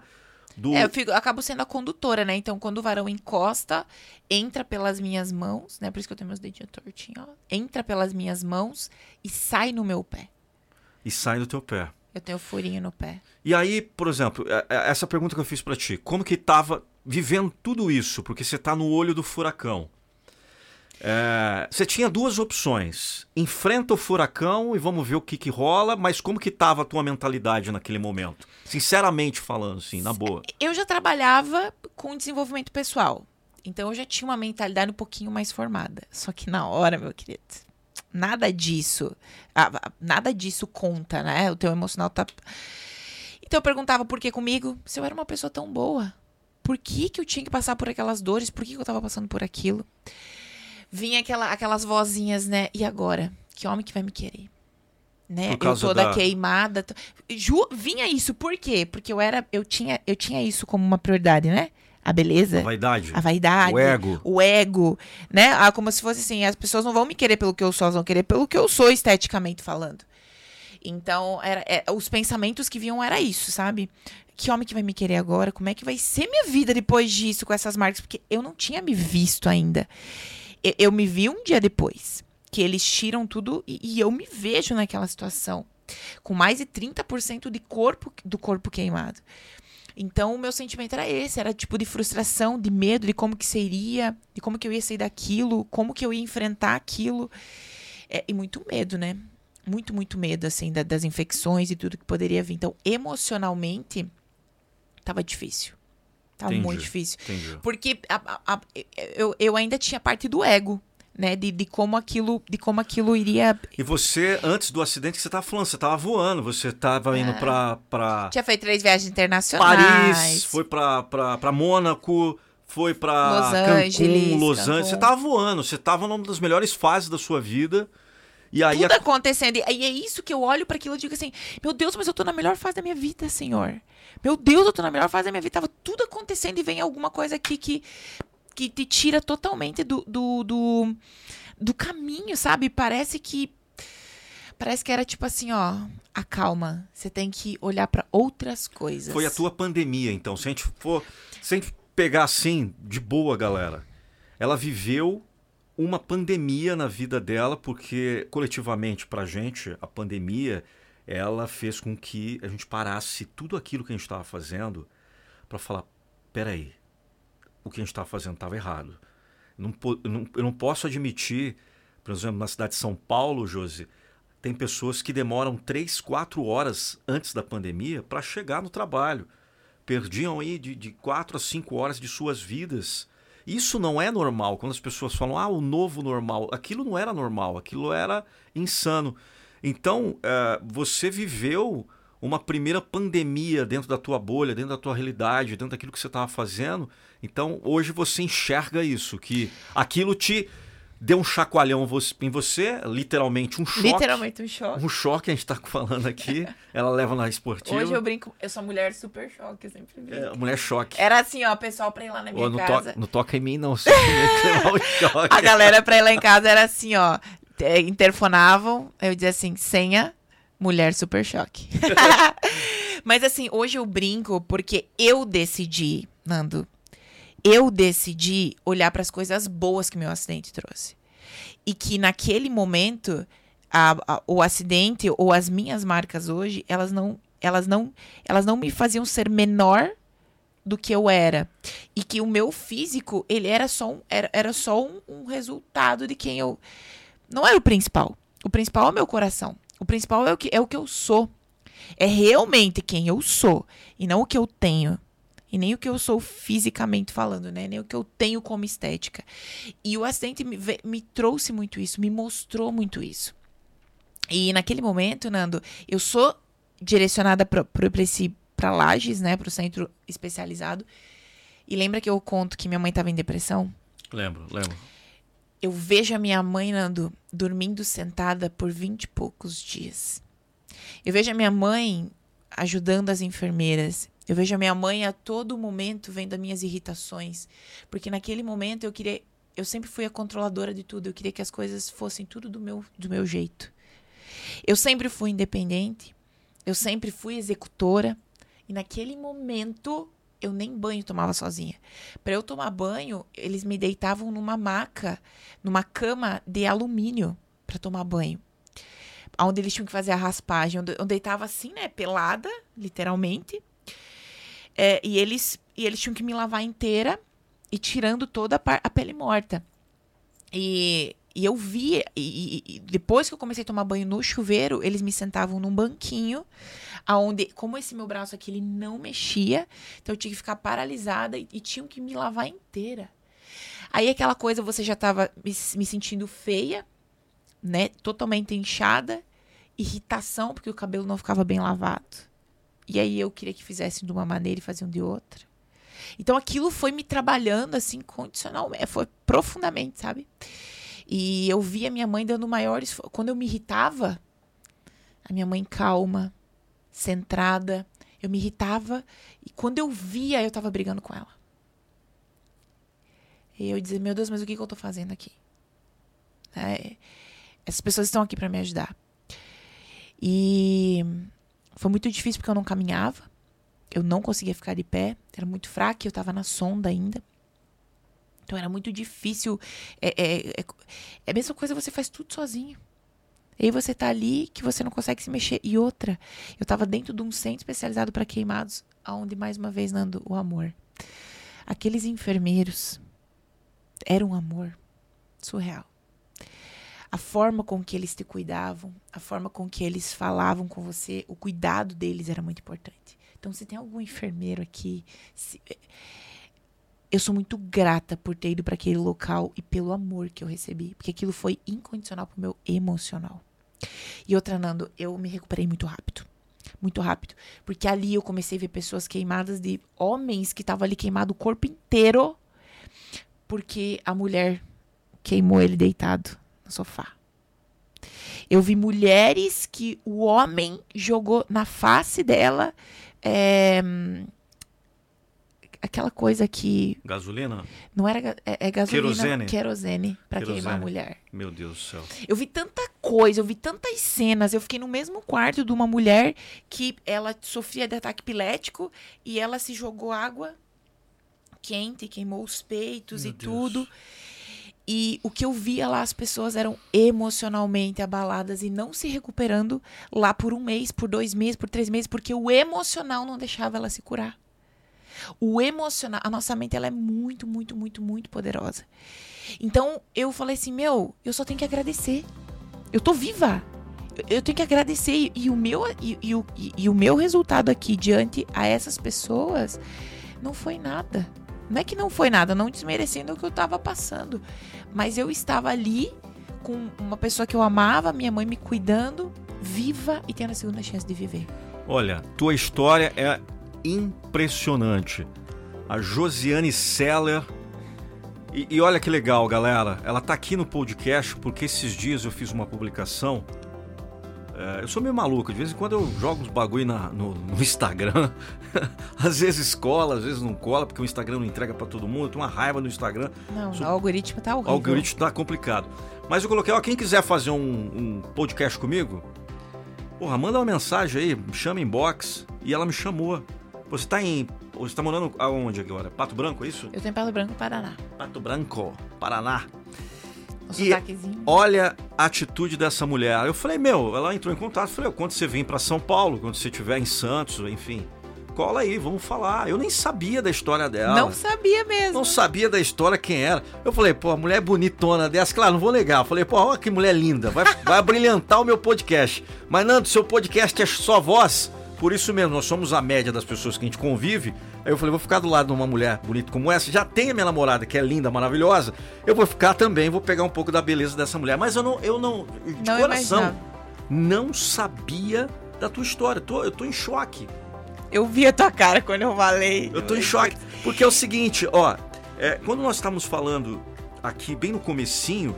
Do, É, eu, fico, eu acabo sendo a condutora, né? Então, quando o varão encosta, entra pelas minhas mãos, né? Por isso que eu tenho meus dedinhos tortinhos, ó. Entra pelas minhas mãos e sai no meu pé. E sai do teu pé. Eu tenho furinho no pé. E aí, por exemplo, é- é essa pergunta que eu fiz para ti, como que tava vivendo tudo isso? Porque você tá no olho do furacão. É, você tinha duas opções: enfrenta o furacão e vamos ver o que que rola. Mas como que tava a tua mentalidade naquele momento? Sinceramente falando, assim, na boa. Eu já trabalhava com desenvolvimento pessoal. Então, eu já tinha uma mentalidade um pouquinho mais formada. Só que na hora, meu querido, nada disso. nada disso conta, né? O teu emocional tá. Então, eu perguntava por que comigo? Se eu era uma pessoa tão boa. Por que, que eu tinha que passar por aquelas dores? Por que, que eu tava passando por aquilo? Vinha aquela, aquelas vozinhas, né? E agora? Que homem que vai me querer? Né? Eu toda da- queimada. t- Ju, vinha isso, por quê? Porque eu era, eu tinha, eu tinha isso como uma prioridade, né? A beleza, A vaidade, a vaidade, o ego. o ego, né? Ah, como se fosse assim, as pessoas não vão me querer pelo que eu sou, elas vão querer pelo que eu sou esteticamente falando. Então, era, é, os pensamentos que vinham era isso, sabe? Que homem que vai me querer agora? Como é que vai ser minha vida depois disso, com essas marcas? Porque eu não tinha me visto ainda. Eu, eu me vi um dia depois, que eles tiram tudo e, e eu me vejo naquela situação. Com mais de 30% de corpo, do corpo queimado. Então, o meu sentimento era esse, era tipo de frustração, de medo, de como que seria, de como que eu ia sair daquilo, como que eu ia enfrentar aquilo. É, e muito medo, né? Muito, muito medo, assim, da- das infecções e tudo que poderia vir. Então, emocionalmente, tava difícil. Tava Entendi. muito difícil. Entendi. Porque a- a- a- eu, eu ainda tinha parte do ego, né? De, de como aquilo, de como aquilo iria. E você, antes do acidente que você tava falando, você tava voando, você tava indo pra, pra Tinha feito três viagens internacionais. Paris, foi pra Mônaco, foi pra Los Cancún, Angeles, Los. Angeles. Você tava voando, você tava numa das melhores fases da sua vida. E aí tudo a- acontecendo. E é isso que eu olho para aquilo e digo assim: Meu Deus, mas eu tô na melhor fase da minha vida, Senhor. Meu Deus, eu tô na melhor fase da minha vida. Tava tudo acontecendo e vem alguma coisa aqui que, que te tira totalmente do, do, do, do caminho, sabe? Parece que. Parece que era tipo assim, ó, acalma. Você tem que olhar para outras coisas. foi a tua pandemia, então. Se a gente for. Se a gente pegar assim, de boa, galera. Ela viveu uma pandemia na vida dela, porque coletivamente, pra gente, a pandemia ela fez com que a gente parasse tudo aquilo que a gente estava fazendo para falar: peraí, o que a gente estava fazendo estava errado. Eu, não, eu não posso admitir, por exemplo, na cidade de São Paulo, Josi, tem pessoas que demoram três, quatro horas antes da pandemia para chegar no trabalho. Perdiam aí de, de quatro a cinco horas de suas vidas. Isso não é normal. Quando as pessoas falam, ah, o novo normal, aquilo não era normal, aquilo era insano. Então, eh, você viveu uma primeira pandemia dentro da tua bolha, dentro da tua realidade, dentro daquilo que você estava fazendo. Então, hoje você enxerga isso, que aquilo te deu um chacoalhão em você, literalmente um choque. Literalmente um choque. Um choque, a gente está falando aqui. Ela leva na esportiva. Hoje eu brinco, eu sou mulher super choque, eu sempre brinco. É, mulher choque. Era assim, ó, pessoal pra ir lá na minha Ô, não, casa. to- não toca em mim, não. O. A galera pra ir lá em casa era assim, ó. Interfonavam, eu dizia assim, senha, mulher super choque. Mas assim, hoje eu brinco porque eu decidi Nando, eu decidi olhar para as coisas boas que meu acidente trouxe. E que naquele momento, a, a, o acidente ou as minhas marcas hoje, elas não, elas não, elas não me faziam ser menor do que eu era. E que o meu físico, ele era só um, era, era só um, um resultado de quem eu. Não era o principal. O principal é o meu coração. O principal é o que, é o que eu sou. É realmente quem eu sou. E não o que eu tenho. E nem o que eu sou fisicamente falando, né? Nem o que eu tenho como estética. E o acidente me, me trouxe muito isso, me mostrou muito isso. E naquele momento, Nando, eu sou direcionada para esse para Lages, né, para o centro especializado. E lembra que eu conto que minha mãe estava em depressão? Lembro, lembro. Eu vejo a minha mãe, Nando, dormindo sentada por vinte e poucos dias. Eu vejo a minha mãe ajudando as enfermeiras. Eu vejo a minha mãe a todo momento vendo as minhas irritações, porque naquele momento eu queria, eu sempre fui a controladora de tudo, eu queria que as coisas fossem tudo do meu do meu jeito. Eu sempre fui independente, eu sempre fui executora, e naquele momento eu nem banho tomava sozinha. Para eu tomar banho, eles me deitavam numa maca, numa cama de alumínio para tomar banho onde eles tinham que fazer a raspagem, eu tava assim, né, pelada, literalmente. É, e, eles, e eles tinham que me lavar inteira e tirando toda a, a pele morta. E, e eu vi, e, e, depois que eu comecei a tomar banho no chuveiro, eles me sentavam num banquinho, aonde, como esse meu braço aqui, ele não mexia, então eu tinha que ficar paralisada e, e tinham que me lavar inteira. Aí aquela coisa, você já tava me, me sentindo feia, né? Totalmente inchada, irritação, porque o cabelo não ficava bem lavado. E aí eu queria que fizessem de uma maneira e faziam de outra. Então aquilo foi me trabalhando assim condicionalmente, foi profundamente, sabe? E eu via minha mãe dando maiores. Quando eu me irritava, a minha mãe calma, centrada. Eu me irritava e quando eu via, eu tava brigando com ela. E eu dizia, meu Deus, mas o que, que eu tô fazendo aqui? É, essas pessoas estão aqui para me ajudar. E foi muito difícil porque eu não caminhava. Eu não conseguia ficar de pé. Era muito fraca, eu estava na sonda ainda. Então era muito difícil. É, é, é, é a mesma coisa, você faz tudo sozinho. E aí você tá ali que você não consegue se mexer. E outra, eu estava dentro de um centro especializado para queimados, aonde mais uma vez Nando, o amor. Aqueles enfermeiros eram um amor surreal a forma com que eles te cuidavam, a forma com que eles falavam com você, o cuidado deles era muito importante. Então, se tem algum enfermeiro aqui, se, eu sou muito grata por ter ido para aquele local e pelo amor que eu recebi, porque aquilo foi incondicional pro meu emocional. E outra, Nando, eu me recuperei muito rápido. Muito rápido. Porque ali eu comecei a ver pessoas queimadas de homens que estavam ali queimado o corpo inteiro. Porque a mulher queimou ele deitado sofá. Eu vi mulheres que o homem jogou na face dela é, aquela coisa que. Gasolina? Não era. É, é gasolina. Querosene. Querosene pra queimar a mulher. Meu Deus do céu. Eu vi tanta coisa, eu vi tantas cenas. Eu fiquei no mesmo quarto de uma mulher que ela sofria de ataque epilético e ela se jogou água quente, queimou os peitos Meu e Deus. tudo. E o que eu via lá, as pessoas eram emocionalmente abaladas e não se recuperando lá por um mês, por dois meses, por três meses, porque o emocional não deixava ela se curar. O emocional, a nossa mente ela é muito, muito, muito, muito poderosa. Então eu falei assim, meu, eu só tenho que agradecer. Eu tô viva. Eu tenho que agradecer e, e o meu e, e, o, e o meu resultado aqui diante a essas pessoas não foi nada. Não é que não foi nada, não desmerecendo o que eu estava passando. Mas eu estava ali com uma pessoa que eu amava, minha mãe me cuidando, viva e tendo a segunda chance de viver. Olha, tua história é impressionante. A Josiane Seller. E, e, olha que legal, galera. Ela tá aqui no podcast porque esses dias eu fiz uma publicação é, eu sou meio maluco, de vez em quando eu jogo uns bagulho na, no, no, Instagram. às vezes cola, às vezes não cola, porque o Instagram não entrega para todo mundo. Eu tenho uma raiva no Instagram. Não, sou... o algoritmo tá horrível. O algoritmo tá complicado. Mas eu coloquei, ó, quem quiser fazer um, um podcast comigo, porra, manda uma mensagem aí, me chama inbox. E ela me chamou. Você tá em. Você tá morando aonde agora? Pato Branco, é isso? Eu tô em Pato Branco, Paraná. Pato Branco, Paraná. O E-. Olha a atitude dessa mulher. Eu falei, meu, ela entrou em contato. Falei, quando você vir pra São Paulo, quando você estiver em Santos, enfim, cola aí, vamos falar. Eu nem sabia da história dela. Não sabia mesmo. Não sabia da história quem era. Eu falei, pô, mulher bonitona dessa, claro, não vou negar. Eu falei, pô, olha que mulher linda, vai, vai brilhantar o meu podcast. Mas, Nando, seu podcast é só voz. Por isso mesmo, nós somos a média das pessoas que a gente convive. Aí eu falei, vou ficar do lado de uma mulher bonita como essa. Já tem a minha namorada, que é linda, maravilhosa. Eu vou ficar também, vou pegar um pouco da beleza dessa mulher. Mas eu não, eu não, de Não coração, imaginava. não sabia da tua história. Eu tô, eu tô em choque. Eu vi a tua cara quando eu falei. Eu tô em choque. Porque é o seguinte, ó. é, quando nós estamos falando aqui bem no comecinho,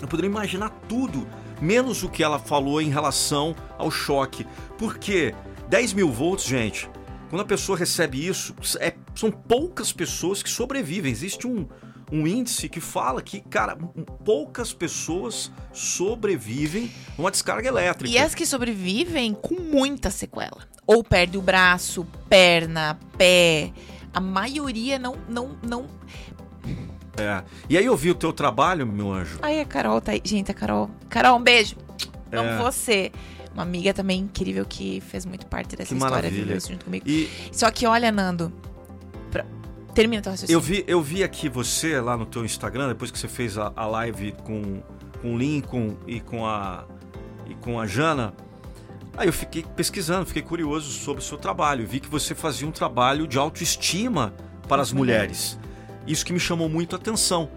eu poderia imaginar tudo, menos o que ela falou em relação ao choque. Porque 10 mil volts, gente, quando a pessoa recebe isso, é- são poucas pessoas que sobrevivem. Existe um, um índice que fala que, cara, poucas pessoas sobrevivem a uma descarga elétrica. E as que sobrevivem com muita sequela. Ou perde o braço, perna, pé. A maioria não. não, não... É. E aí eu vi o teu trabalho, meu anjo. Ai, a Carol tá aí. Gente, a Carol. Carol, um beijo. Amo É. você. Uma amiga também incrível que fez muito parte dessa Que história, maravilha. viveu isso junto comigo. E Só que olha, Nando. pra- Termina teu raciocínio. Eu vi, eu vi aqui você lá no teu Instagram, depois que você fez a, a live com, com o Lincoln e com a, e com a Jana. Aí eu fiquei pesquisando, fiquei curioso sobre o seu trabalho. Vi que você fazia um trabalho de autoestima para as mulheres. Isso que me chamou muito a atenção.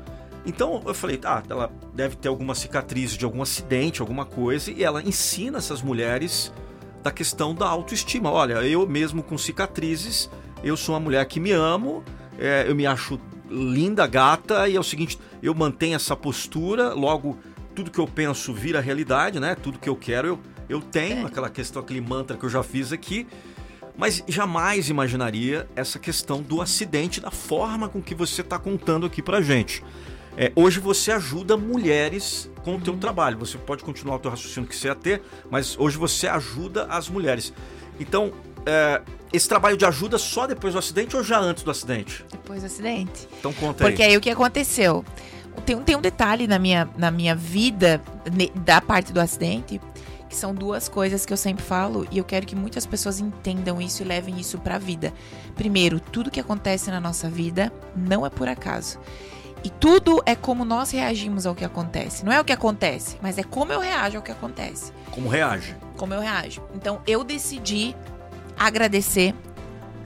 Então eu falei, ah, ela deve ter alguma cicatriz de algum acidente, alguma coisa, e ela ensina essas mulheres da questão da autoestima. Olha, eu mesmo com cicatrizes, eu sou uma mulher que me amo, é, eu me acho linda, gata, e é o seguinte, eu mantenho essa postura, logo tudo que eu penso vira realidade, né? Tudo que eu quero eu, eu tenho, aquela questão, aquele mantra que eu já fiz aqui. Mas jamais imaginaria essa questão do acidente da forma com que você está contando aqui pra gente. É, hoje você ajuda mulheres com o teu trabalho. Você pode continuar o teu raciocínio que você ia ter, mas hoje você ajuda as mulheres. Então, é, esse trabalho de ajuda só depois do acidente ou já antes do acidente? Depois do acidente. Então conta Porque aí. aí o que aconteceu? Tem, um- tem um detalhe na minha, na minha vida, ne- da parte do acidente, que são duas coisas que eu sempre falo e eu quero que muitas pessoas entendam isso e levem isso pra vida. Primeiro, tudo que acontece na nossa vida não é por acaso. E tudo é como nós reagimos ao que acontece. Não é o que acontece, mas é como eu reajo ao que acontece Como reage? como eu reajo. Então eu decidi agradecer,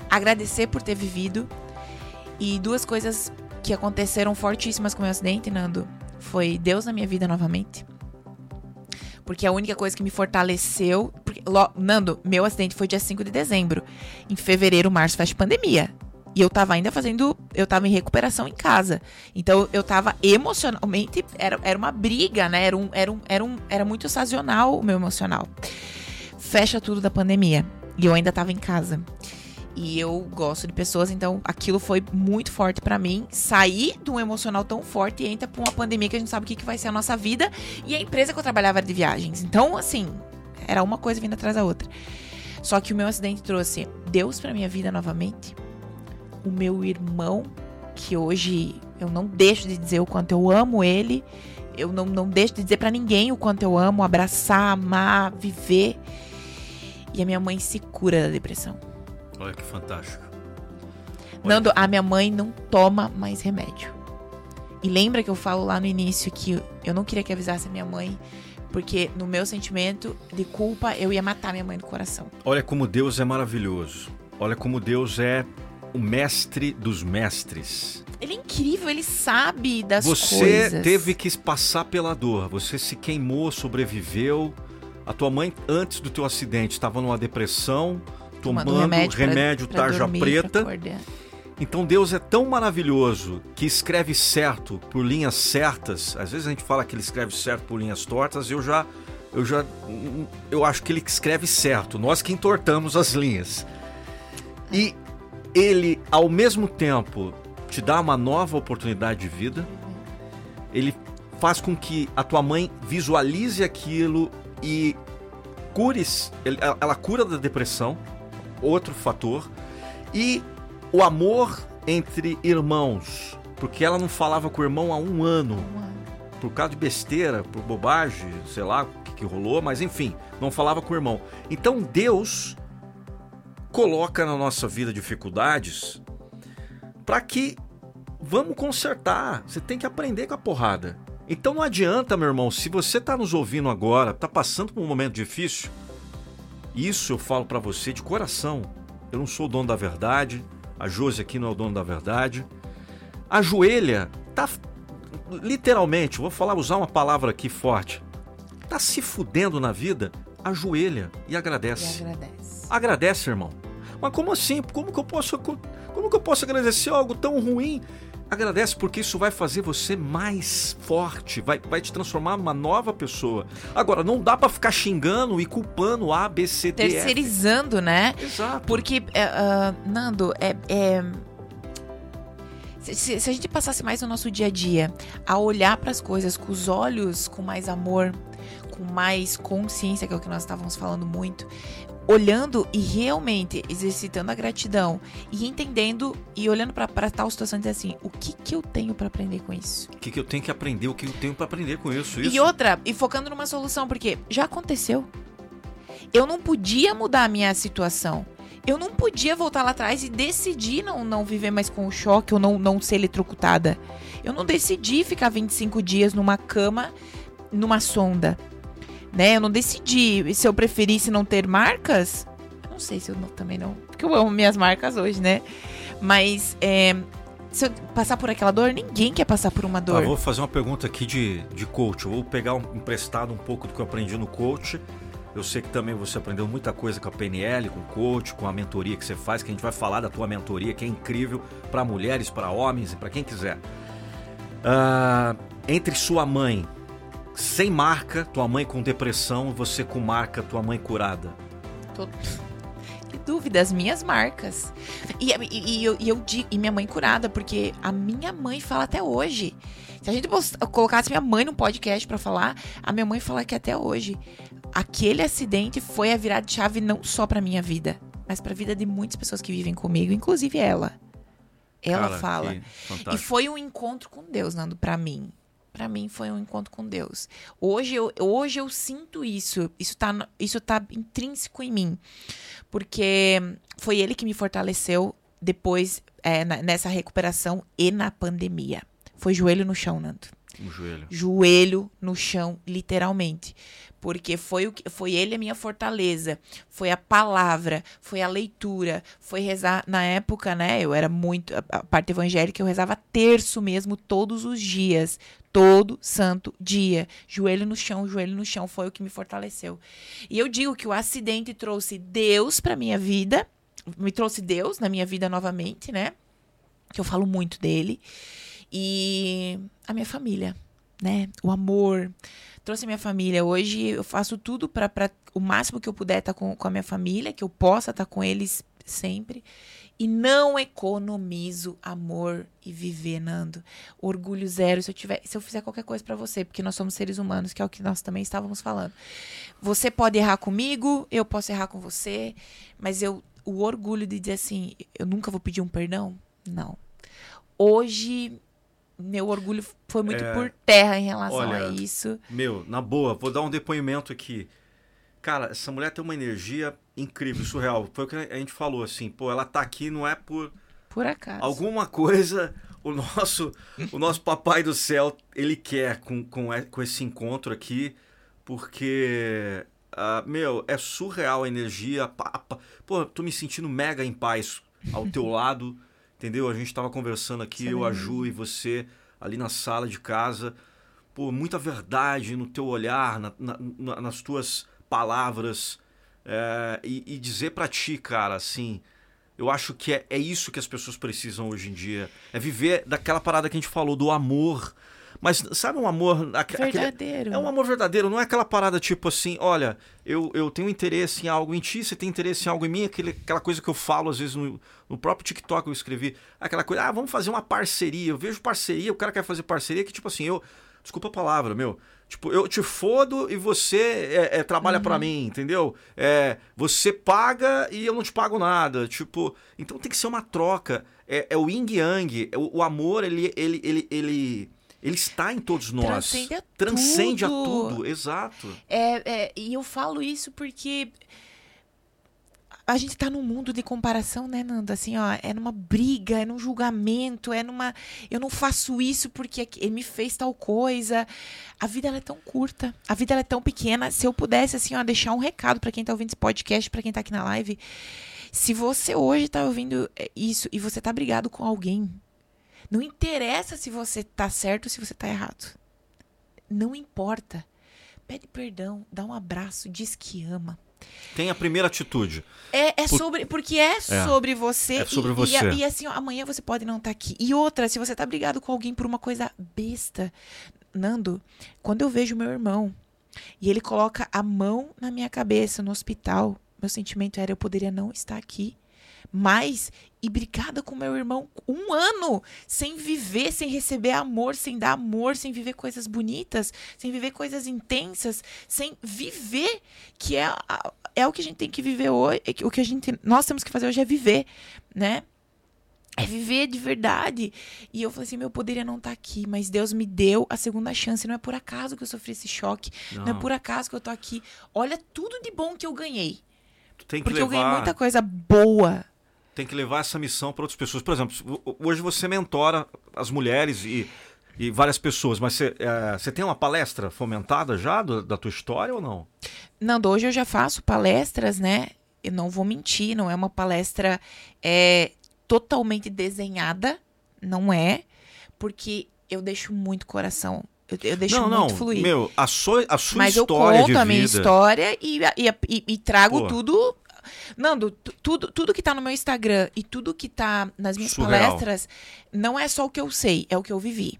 agradecer por ter vivido. E duas coisas que aconteceram fortíssimas com o meu acidente, Nando, foi Deus na minha vida novamente. Porque a única coisa que me fortaleceu. Porque, lo- Nando, meu acidente foi dia 5 de dezembro. Em fevereiro, março, fecha pandemia. E eu tava ainda fazendo. Eu tava em recuperação em casa. Então eu tava emocionalmente. Era, era uma briga, né? Era, um, era, um, era, um, era muito sazonal o meu emocional. Fecha tudo da pandemia. E eu ainda tava em casa. E eu gosto de pessoas, então aquilo foi muito forte pra mim. Sair de um emocional tão forte e entra pra uma pandemia que a gente sabe o que, que vai ser a nossa vida. E a empresa que eu trabalhava era de viagens. Então, assim, era uma coisa vindo atrás da outra. Só que o meu acidente trouxe Deus pra minha vida novamente. O meu irmão, que hoje eu não deixo de dizer o quanto eu amo ele. Eu não, não deixo de dizer pra ninguém o quanto eu amo, abraçar, amar, viver. E a minha mãe se cura da depressão. Olha que fantástico. Olha Nando, a minha mãe não toma mais remédio. E lembra que eu falo lá no início que eu não queria que avisasse a minha mãe, porque no meu sentimento de culpa eu ia matar minha mãe do coração. Olha como Deus é maravilhoso. Olha como Deus é o mestre dos mestres. Ele é incrível, ele sabe das Você coisas. teve que passar pela dor. Você se queimou, sobreviveu. A tua mãe, antes do teu acidente, estava numa depressão, tomando Tomando remédio, remédio, pra- pra tarja dormir, preta. Então Deus é tão maravilhoso que escreve certo por linhas certas. Às vezes a gente fala que ele escreve certo por linhas tortas. Eu já, eu já, eu acho que ele escreve certo. Nós que entortamos as linhas. E ele, ao mesmo tempo, te dá uma nova oportunidade de vida. Ele faz com que a tua mãe visualize aquilo e cures. ela cura da depressão, outro fator. E o amor entre irmãos, porque ela não falava com o irmão há um ano, Um ano. por causa de besteira, por bobagem, sei lá o que, que rolou, mas enfim, não falava com o irmão. Então Deus coloca na nossa vida dificuldades para que vamos consertar. Você tem que aprender com a porrada. Então não adianta, meu irmão, se você tá nos ouvindo agora, tá passando por um momento difícil, isso eu falo para você de coração. Eu não sou o dono da verdade, a Josi aqui não é o dono da verdade. Ajoelha, tá literalmente, vou falar usar uma palavra aqui forte. Tá se fudendo na vida, ajoelha e agradece. E agradece. Agradece, irmão. Mas como assim? Como que eu posso como que eu posso agradecer algo tão ruim? Agradece porque isso vai fazer você mais forte, vai, vai te transformar numa nova pessoa. Agora, não dá pra ficar xingando e culpando A, B, C, D, F. Terceirizando, né? Exato. Porque, ah, Nando, é. é- Se, se- se a gente passasse mais no nosso dia a dia a olhar para as coisas com os olhos com mais amor, com mais consciência, que é o que nós estávamos falando muito, olhando e realmente exercitando a gratidão e entendendo e olhando para tal situação e dizer assim: o que, que eu tenho para aprender com isso? O que, que eu tenho que aprender? O que eu tenho pra aprender com isso? isso. E outra, e focando numa solução, porque já aconteceu. Eu não podia mudar a minha situação. Eu não podia voltar lá atrás e decidir não, não viver mais com o choque ou não, não ser eletrocutada. Eu não decidi ficar 25 dias numa cama, numa sonda. Né? Eu não decidi se eu preferisse não ter marcas. Não sei se eu não- também não. Porque eu amo minhas marcas hoje, né? Mas é, se eu passar por aquela dor, ninguém quer passar por uma dor. vou fazer uma pergunta aqui de, de coach. Eu vou pegar um, emprestado um pouco do que eu aprendi no coach. Eu sei que também você aprendeu muita coisa com a PNL, com o coach, com a mentoria que você faz, que a gente vai falar da tua mentoria, que é incrível para mulheres, para homens e para quem quiser. Ah, entre sua mãe sem marca, tua mãe com depressão, você com marca, tua mãe curada. Tô- Que dúvida, as minhas marcas. E, e- e eu, e eu digo, e minha mãe curada, porque a minha mãe fala até hoje. Se a gente colocasse minha mãe num podcast pra falar, a minha mãe fala que até hoje aquele acidente foi a virada de chave não só pra minha vida, mas pra vida de muitas pessoas que vivem comigo, inclusive ela. Ela Cara, fala. E foi um encontro com Deus, Nando, pra mim. Pra mim foi um encontro com Deus. Hoje eu, hoje eu sinto isso. Isso tá, isso tá intrínseco em mim. Porque foi ele que me fortaleceu depois é, nessa recuperação e na pandemia. Foi joelho no chão, Nando O joelho. joelho no chão, literalmente. Porque foi o que foi ele a minha fortaleza, foi a palavra, foi a leitura, foi rezar na época, né? Eu era muito a, parte evangélica, eu rezava terço mesmo todos os dias, todo santo dia, joelho no chão, joelho no chão, foi o que me fortaleceu. E eu digo que o acidente trouxe Deus para minha vida, me trouxe Deus na minha vida novamente, né? Que eu falo muito dele e a minha família, né? O amor. Trouxe a minha família. Hoje eu faço tudo para o máximo que eu puder estar com, com a minha família, que eu possa estar com eles sempre. E não economizo amor e viver, Nando. Orgulho zero se eu tiver, se eu fizer qualquer coisa para você, porque nós somos seres humanos, que é o que nós também estávamos falando. Você pode errar comigo, eu posso errar com você, mas eu o orgulho de dizer assim, eu nunca vou pedir um perdão? Não. Hoje meu orgulho foi muito É, por terra em relação olha, a isso. Meu, na boa, vou dar um depoimento aqui. Cara, essa mulher tem uma energia incrível, surreal. Foi o que a gente falou, assim, pô, ela tá aqui não é por Por acaso. alguma coisa. O nosso, o nosso papai do céu, ele quer com, com, com esse encontro aqui, porque, ah, meu, é surreal a energia. pá, pá. Pô, tô me sentindo mega em paz ao teu lado, entendeu? A gente tava conversando aqui, Isso é eu, a. Ju e você, ali na sala de casa. Pô, muita verdade no teu olhar, na- na- na- nas tuas palavras. É, e, e dizer pra ti, cara, assim, eu acho que é, é isso que as pessoas precisam hoje em dia. É viver daquela parada que a gente falou, do amor. Mas sabe um amor. aque- aquele- Verdadeiro. é um amor verdadeiro, não é aquela parada tipo assim, olha, eu, eu tenho interesse em algo em ti, você tem interesse em algo em mim, aquele, aquela coisa que eu falo às vezes no, no próprio TikTok eu escrevi, aquela coisa, ah, vamos fazer uma parceria. Eu vejo parceria, o cara quer fazer parceria que tipo assim, eu Desculpa a palavra, meu. Tipo, eu te fodo e você é, é, trabalha uhum. para mim, entendeu? É, você paga e eu não te pago nada. Tipo, então tem que ser uma troca. É, é o yin yang. O, o, amor, ele, ele, ele, ele, ele está em todos nós. Transcende a Transcende tudo. a tudo, exato. É, é, e eu falo isso porque a gente tá num mundo de comparação, né, Nanda? Assim, ó, é numa briga, é num julgamento, é numa. Eu não faço isso porque ele me fez tal coisa. A vida ela é tão curta, a vida ela é tão pequena. Se eu pudesse, assim, ó, deixar um recado para quem tá ouvindo esse podcast, para quem tá aqui na live. Se você hoje tá ouvindo é, isso e você tá brigado com alguém, não interessa se você tá certo ou se você tá errado. Não importa. Pede perdão, dá um abraço, diz que ama tem a primeira atitude. É, é Por... sobre. Porque é, é, sobre você. É sobre e, você. E, e, assim, ó, amanhã você pode não estar tá aqui. E outra, se você tá brigado com alguém por uma coisa besta. Nando, quando eu vejo meu irmão e ele coloca a mão na minha cabeça no hospital, meu sentimento era eu poderia não estar aqui mais e brigada com meu irmão um ano sem viver, sem receber amor, sem dar amor, sem viver coisas bonitas, sem viver coisas intensas, sem viver, que é, é o que a gente tem que viver hoje, é o que a gente nós temos que fazer hoje é viver, né? É viver de verdade. E eu falei assim: meu, eu poderia não estar tá aqui, mas Deus me deu a segunda chance. Não é por acaso que eu sofri esse choque. Não, não é por acaso que eu tô aqui. Olha tudo de bom que eu ganhei. Porque levar... eu ganhei muita coisa boa tem que levar essa missão para outras pessoas. Por exemplo, hoje você mentora as mulheres e, e várias pessoas, mas você, é, você tem uma palestra fomentada já do, da tua história ou não? Nando, hoje eu já faço palestras, né? Eu não vou mentir, não é uma palestra é, totalmente desenhada, não é, porque eu deixo muito coração eu, eu, deixo não, muito não, fluir. Meu, a sua, a sua Mas história. Mas eu conto a minha história e, e, e, e trago Pô. tudo Nando, tudo, tudo que tá no meu Instagram e tudo que tá nas minhas Surreal. palestras não é só o que eu sei, é o que eu vivi.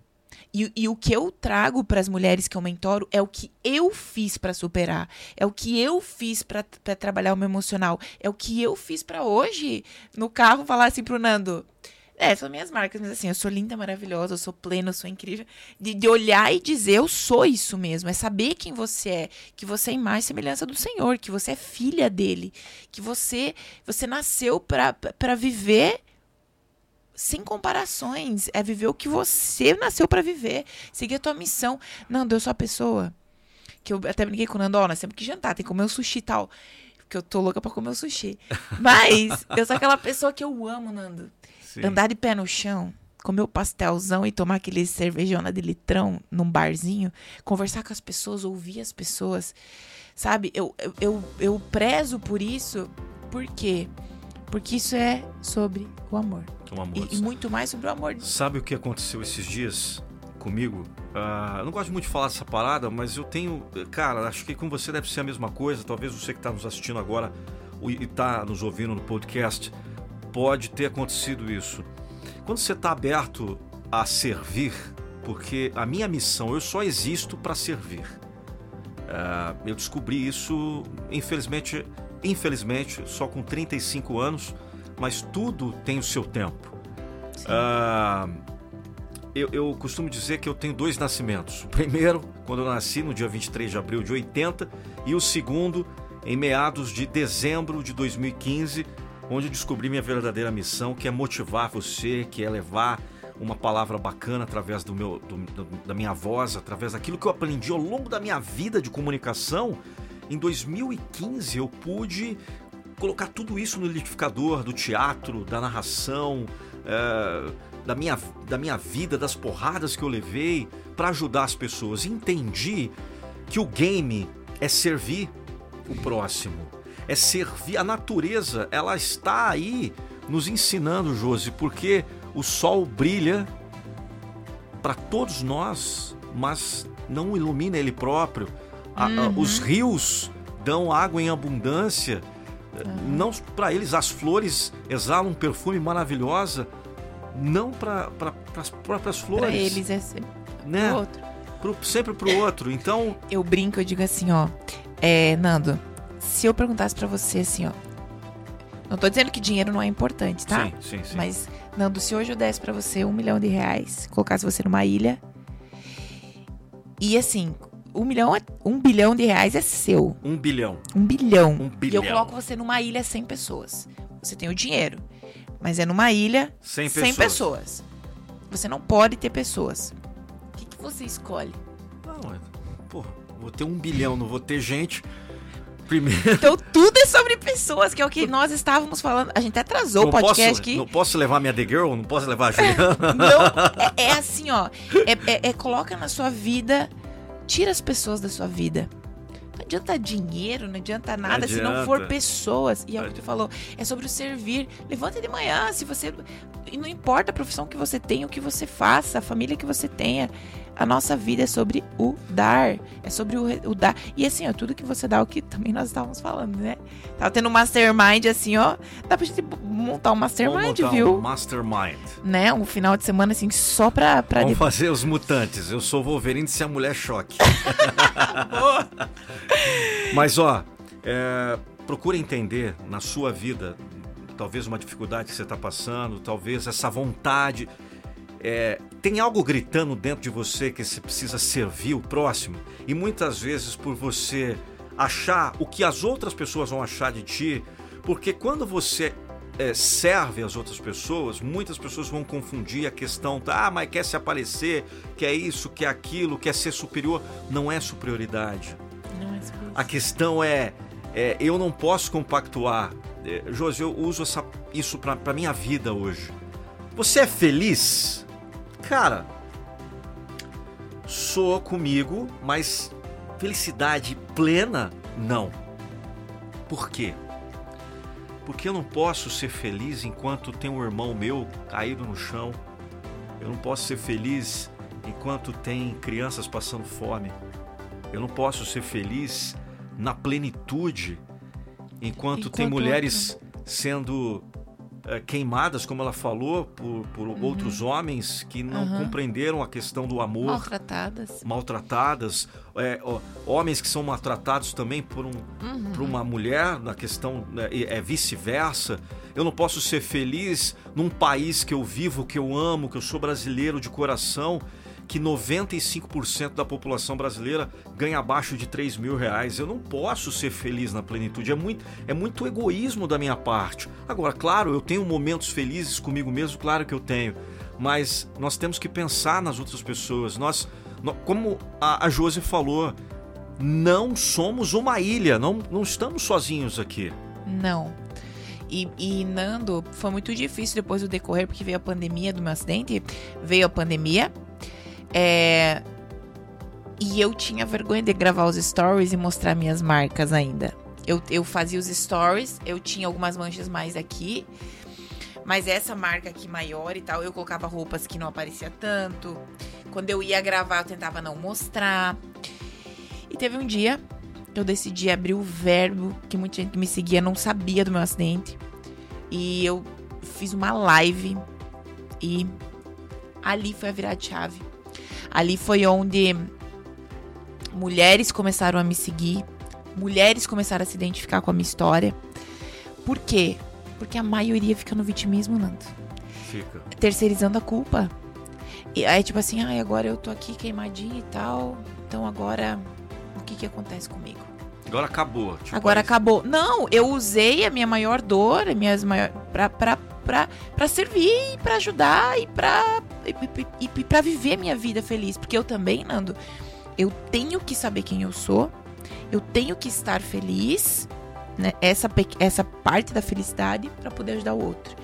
E, e, o que eu trago para as mulheres que eu mentoro é o que eu fiz para superar, é o que eu fiz para trabalhar o meu emocional, é o que eu fiz para hoje no carro falar assim pro Nando: é, são minhas marcas, mas assim, eu sou linda, maravilhosa, eu sou plena, eu sou incrível. De, de, olhar e dizer, eu sou isso mesmo. É saber quem você é, que você é imagem e semelhança do Senhor, que você é filha dele, que você você nasceu para viver sem comparações. É viver o que você nasceu para viver, seguir a tua missão. Nando, eu sou a pessoa que eu até brinquei com o Nando, ó, nós temos que jantar, tem que comer o sushi e tal. Porque eu tô louca pra comer o sushi. Mas eu sou aquela pessoa que eu amo, Nando. Sim. Andar de pé no chão, comer o pastelzão e tomar aquele cervejona de litrão num barzinho, conversar com as pessoas, ouvir as pessoas, sabe? Eu, eu, eu, eu prezo por isso, por quê? Porque isso é sobre o amor. O amor. E, e muito mais sobre o amor. Sabe o que aconteceu esses dias comigo? Uh, eu não gosto muito de falar dessa parada, mas eu tenho. Cara, acho que com você deve ser a mesma coisa. Talvez você que está nos assistindo agora e está nos ouvindo no podcast pode ter acontecido isso. Quando você está aberto a servir, porque a minha missão, eu só existo para servir. Uh, eu descobri isso, infelizmente, infelizmente, só com 35 anos, mas tudo tem o seu tempo. Uh, eu, eu, costumo dizer que eu tenho dois nascimentos. O primeiro, quando eu nasci, no dia 23 de abril de 80, e o segundo, em meados de dezembro de 2015, onde eu descobri minha verdadeira missão, que é motivar você, que é levar uma palavra bacana através do meu, do, da minha voz, através daquilo que eu aprendi ao longo da minha vida de comunicação. Em 2015 eu pude colocar tudo isso no liquidificador do teatro, da narração, é, da, minha, da minha vida, das porradas que eu levei para ajudar as pessoas. Entendi que o game é servir o próximo é servir. A natureza, ela está aí nos ensinando, Josi, porque o sol brilha para todos nós, mas não ilumina ele próprio. Uhum. os rios dão água em abundância. Uhum. Não para eles as flores exalam um perfume maravilhosa, não para as próprias flores. Para eles é sempre né? pro outro. Pro, sempre pro outro. Então eu brinco, eu digo assim, ó, é, Nando, se eu perguntasse para você assim, ó. Não tô dizendo que dinheiro não é importante, tá? Sim, sim, sim. Mas, Nando, se hoje eu desse para você um milhão de reais, colocasse você numa ilha, E assim, um milhão, é- um bilhão de reais é seu. Um bilhão. Um bilhão. Um E bilhão. eu coloco você numa ilha sem pessoas. Você tem o dinheiro, mas é numa ilha Sem sem pessoas. pessoas. Você não pode ter pessoas. O que, que você escolhe? Não, é- porra, vou ter um bilhão, não vou ter gente. Primeiro. Então tudo é sobre pessoas, que é o que nós estávamos falando. A gente atrasou não o podcast posso, aqui. Não posso levar minha The Girl? Não posso levar a Juliana? Não, é, é assim, ó. É, é- é coloca na sua vida, tira as pessoas da sua vida. Não adianta dinheiro, não adianta nada se não for adianta. pessoas. E é o que Adianta. tu falou, é sobre o servir. Levanta de manhã, se você. E não importa a profissão que você tenha, o que você faça, a família que você tenha. A nossa vida é sobre o dar. É sobre o, o dar. E assim, ó, tudo que você dá, é o que também nós estávamos falando, né? Tava tendo um mastermind assim, ó. Dá pra gente montar um mastermind, montar viu? um Mastermind. né, um final de semana assim só pra, pra Vamos fazer os mutantes. Eu sou o Wolverine se a mulher choque. Mas ó, é, procura entender na sua vida, talvez uma dificuldade que você está passando, talvez essa vontade. É, tem algo gritando dentro de você que você precisa servir o próximo, e muitas vezes por você achar o que as outras pessoas vão achar de ti, porque quando você é, serve as outras pessoas, muitas pessoas vão confundir a questão, ah, mas quer se aparecer, quer isso, quer aquilo, quer ser superior. Não é superioridade. Não é isso. A questão é, é, eu não posso compactuar. É, Josi, eu uso essa, isso pra minha vida hoje. Você é feliz? Cara, sou comigo, mas felicidade plena, não. Por quê? Porque eu não posso ser feliz enquanto tem um irmão meu caído no chão. Eu não posso ser feliz enquanto tem crianças passando fome. Eu não posso ser feliz na plenitude enquanto, tem Enquanto mulheres sendo eh, queimadas, como ela falou, por, por outros homens que não Uhum. compreenderam a questão do amor Maltratadas. maltratadas, é, ó, homens que são maltratados também por, um, Uhum. por uma mulher, na questão e é vice-versa. Eu não posso ser feliz num país que eu vivo, que eu amo, que eu sou brasileiro de coração, que 95% da população brasileira ganha abaixo de 3 mil reais. Eu não posso ser feliz na plenitude. É muito, é muito egoísmo da minha parte. Agora, claro, eu tenho momentos felizes comigo mesmo, claro que eu tenho. Mas nós temos que pensar nas outras pessoas. Nós, nó- como a, a Josi falou, não somos uma ilha, não, não estamos sozinhos aqui. Não. E, e, Nando, foi muito difícil depois do decorrer, porque veio a pandemia do meu acidente, veio a pandemia. É, E eu tinha vergonha de gravar os stories e mostrar minhas marcas ainda. Eu, eu fazia os stories, eu tinha algumas manchas mais aqui. Mas essa marca aqui maior e tal, eu colocava roupas que não aparecia tanto. Quando eu ia gravar, eu tentava não mostrar. E teve um dia que eu decidi abrir o verbo, que muita gente que me seguia não sabia do meu acidente. E eu fiz uma live e ali foi a virada chave. Ali foi onde mulheres começaram a me seguir, mulheres começaram a se identificar com a minha história. Por quê? Porque a maioria fica no vitimismo, Nando. Fica. Terceirizando a culpa. E aí, tipo assim, ai, agora eu tô aqui queimadinha e tal. Então agora, o que que acontece comigo? Agora acabou. tipo, Agora aí- acabou. Não, eu usei a minha maior dor, as minhas maior, pra, pra, pra servir e pra ajudar e pra, e, e, e pra viver minha vida feliz. Porque eu também, Nando, eu tenho que saber quem eu sou, eu tenho que estar feliz, né? Essa, essa parte da felicidade pra poder ajudar o outro.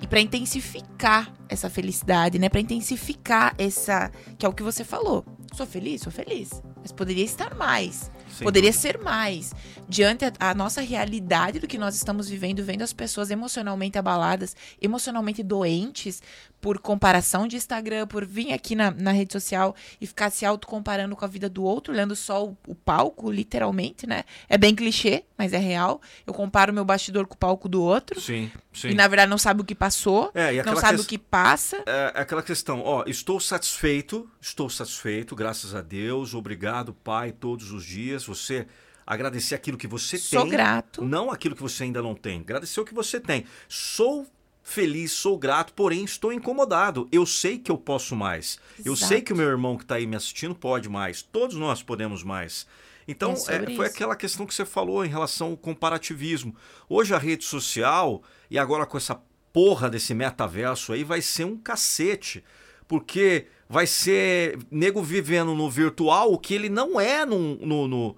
E pra intensificar essa felicidade, né? Pra intensificar essa. Que é o que você falou. Sou feliz? Sou feliz. Mas poderia estar mais. Sem Poderia dúvida. ser mais. Diante a, a nossa realidade do que nós estamos vivendo, vendo as pessoas emocionalmente abaladas, emocionalmente doentes, por comparação de Instagram, por vir aqui na, na rede social e ficar se autocomparando com a vida do outro, olhando só o, o palco, literalmente, né? É bem clichê, mas é real. Eu comparo meu bastidor com o palco do outro. Sim, sim. E na verdade não sabe o que passou, É, não sabe ques- o que passa. é é aquela questão, ó, estou satisfeito, estou satisfeito, graças a Deus, obrigado, Pai, todos os dias. Você agradecer aquilo que você Sou tem, grato. não aquilo que você ainda não tem. Agradecer o que você tem. Sou feliz, sou grato, porém estou incomodado. Eu sei que eu posso mais. Eu Exato. sei que o meu irmão que está aí me assistindo pode mais. Todos nós podemos mais. Então, É é, foi aquela questão que você falou em relação ao comparativismo. Hoje a rede social, e agora com essa porra desse metaverso aí, vai ser um cacete. Porque vai ser nego vivendo no virtual o que ele não é no, no- no-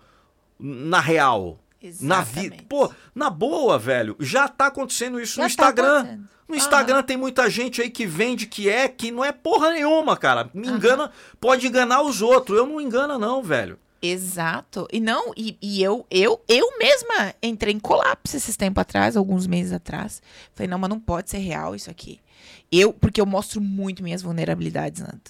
na real. Na vida. Exatamente. Pô, na boa, velho. Já tá acontecendo isso Já no tá Instagram. acontecendo. no. Instagram tem muita gente aí que vende que é, que não é porra nenhuma, cara. Me engana, pode enganar os outros. Eu não engano, não, velho. Exato. E não, e, e eu, eu, eu mesma entrei em colapso esses tempos atrás, alguns meses atrás. Falei, não, mas não pode ser real isso aqui. Eu, porque eu mostro muito minhas vulnerabilidades, Nando.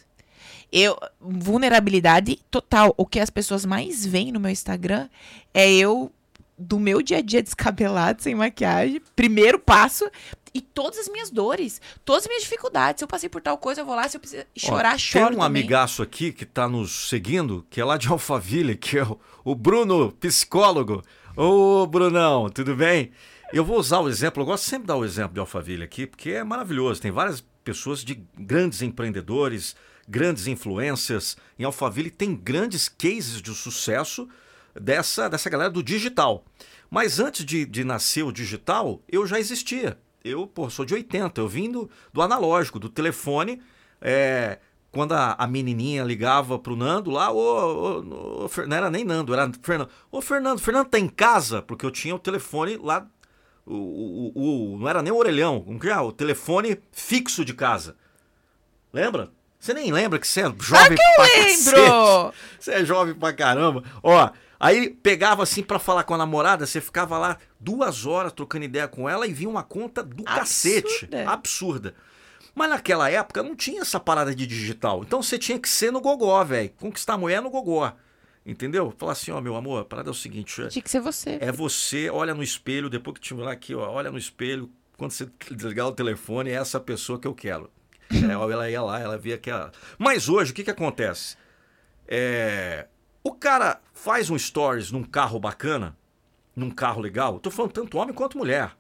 Eu, vulnerabilidade total. O que as pessoas mais veem no meu Instagram é eu do meu dia a dia descabelado, sem maquiagem, primeiro passo, e todas as minhas dores, todas as minhas dificuldades. Se eu passei por tal coisa, eu vou lá, se eu precisar chorar, Ó, choro Tem um também. amigaço aqui que tá nos seguindo, que é lá de Alphaville, que é o, o Bruno, psicólogo. Ô, Brunão, tudo bem? Eu vou usar o exemplo, eu gosto sempre de dar o exemplo de Alphaville aqui, porque é maravilhoso. Tem várias pessoas de grandes empreendedores, grandes influencers. Em Alphaville tem grandes cases de sucesso dessa, dessa galera do digital. Mas antes de, de nascer o digital, eu já existia. Eu, pô, sou de 80, eu vim do, do analógico, do telefone. é, quando a, a menininha ligava pro Nando lá, ô, ô, ô, não era nem Nando, era Fernando. Ô, Fernando, Fernando tá em casa? Porque eu tinha o telefone lá, o, o, o- não era nem o orelhão, é? O telefone fixo de casa. Lembra? Você nem lembra que você é jovem pra cacete. Lembro! Você é jovem pra caramba. Ó, aí pegava assim pra falar com a namorada, você ficava lá duas horas trocando ideia com ela e vinha uma conta do Absurda. cacete. Absurda. Mas naquela época não tinha essa parada de digital. Então você tinha que ser no gogó, velho. Conquistar a mulher no gogó. Entendeu? Falar assim, ó, meu amor, a parada é o seguinte. Tinha que ser você. É você, olha no espelho, depois que tiver lá aqui, ó, olha no espelho, quando você desligar o telefone, é essa pessoa que eu quero. É, ela ia lá, ela via que ela... Mas hoje, o que que acontece? É, O cara faz um stories num carro bacana, num carro legal, tô falando tanto homem quanto mulher,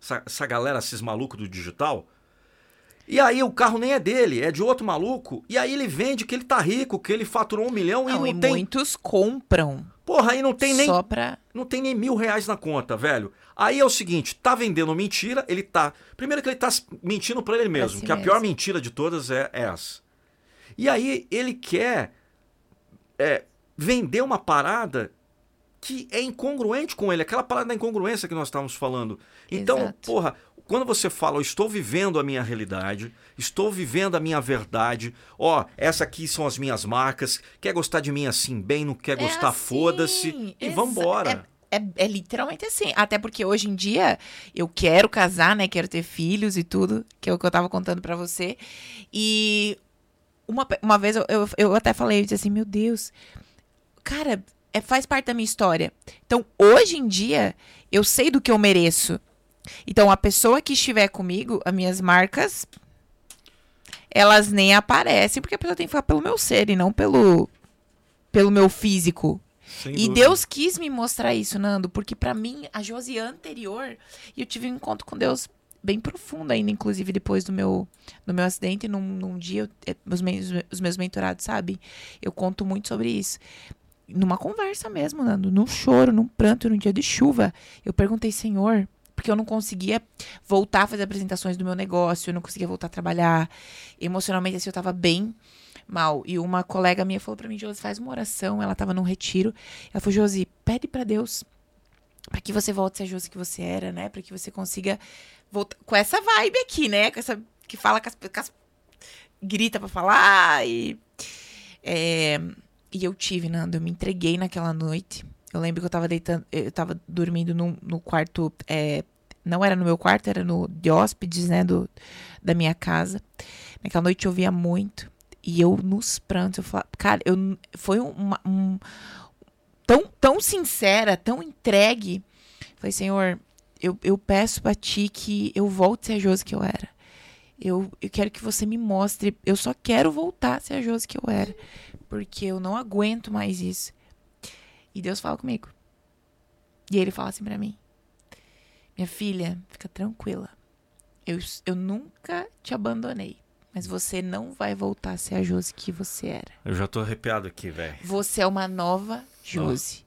essa, essa galera, esses malucos do digital, e aí o carro nem é dele, é de outro maluco, e aí ele vende que ele tá rico, que ele faturou um milhão Não, e e não tem... muitos compram Porra, aí não tem nem só pra... não tem nem mil reais na conta, velho. Aí é o seguinte, tá vendendo mentira, ele tá. Primeiro que ele tá mentindo pra ele mesmo, si que a mesmo. pior mentira de todas é essa. E aí ele quer é, vender uma parada que é incongruente com ele, aquela parada da incongruência que nós estávamos falando. Então, Exato. porra, quando você fala, eu estou vivendo a minha realidade, estou vivendo a minha verdade, ó, essa aqui são as minhas marcas, quer gostar de mim assim bem, não quer gostar, assim, foda-se, e vambora. É, é literalmente assim. Até porque hoje em dia eu quero casar, né? Quero ter filhos e tudo, que é o que eu tava contando pra você. E uma, uma vez eu, eu, eu até falei, eu disse assim, meu Deus, cara, é, faz parte da minha história. Então, hoje em dia, eu sei do que eu mereço. Então, a pessoa que estiver comigo, as minhas marcas, elas nem aparecem, porque a pessoa tem que ficar pelo meu ser e não pelo, pelo meu físico. Sem E dúvida. Deus quis me mostrar isso, Nando, porque pra mim, a Josi anterior, e eu tive um encontro com Deus bem profundo ainda, inclusive depois do meu, do meu acidente, num, num dia, eu- os, meus, os meus mentorados sabem, eu conto muito sobre isso. Numa conversa mesmo, Nando, num choro, num pranto, num dia de chuva, eu perguntei, Senhor, porque eu não conseguia voltar a fazer apresentações do meu negócio, eu não conseguia voltar a trabalhar, emocionalmente assim, eu tava bem mal. E uma colega minha falou pra mim, Josi, faz uma oração. Ela tava num retiro. Ela falou, Josi, pede pra Deus pra que você volte a ser a Josi que você era, né? Pra que você consiga voltar com essa vibe aqui, né? Com essa que fala com as, com as- grita pra falar e é, e eu tive, Nando, eu me entreguei naquela noite. Eu lembro que eu tava deitando, eu tava dormindo num- no quarto, é, não era no meu quarto, era no de hóspedes, né, do, da minha casa. Naquela noite chovia muito. E eu, nos prantos, eu falava, cara, eu, foi uma, um, tão, tão sincera, tão entregue. Falei, Senhor, eu, eu peço pra ti que eu volte a ser a que eu era. Eu, eu quero que você me mostre. Eu só quero voltar a ser a Josi que eu era. Porque eu não aguento mais isso. E Deus fala comigo. E ele fala assim pra mim: Minha filha, fica tranquila. eu, eu nunca te abandonei. Mas você não vai voltar a ser a Josi que você era. Eu já tô arrepiado aqui, velho. Você é uma nova Josi.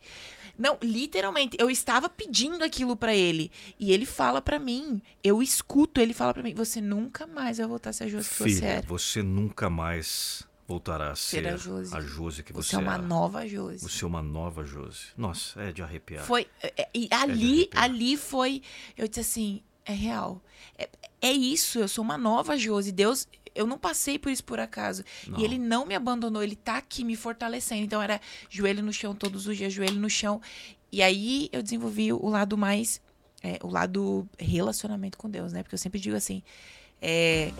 Não, literalmente, eu estava pedindo aquilo pra ele. E ele fala pra mim. Eu escuto, ele fala pra mim: Você nunca mais vai voltar a ser a Josi que você Filha, era. você nunca mais voltará a ser, Ser a Josi. a Josi que você, Você é uma era. nova Josi. Você é uma nova Josi. Nossa, é de arrepiar. Foi. é, é, E ali, arrepiar. ali foi. Eu disse assim: é real. É, é isso, eu sou uma nova Josi. Deus. Eu não passei por isso por acaso. Não. E ele não me abandonou, ele tá aqui me fortalecendo. Então era joelho no chão todos os dias, joelho no chão. E aí eu desenvolvi o lado mais. é, o lado relacionamento com Deus, né? Porque eu sempre digo assim: é,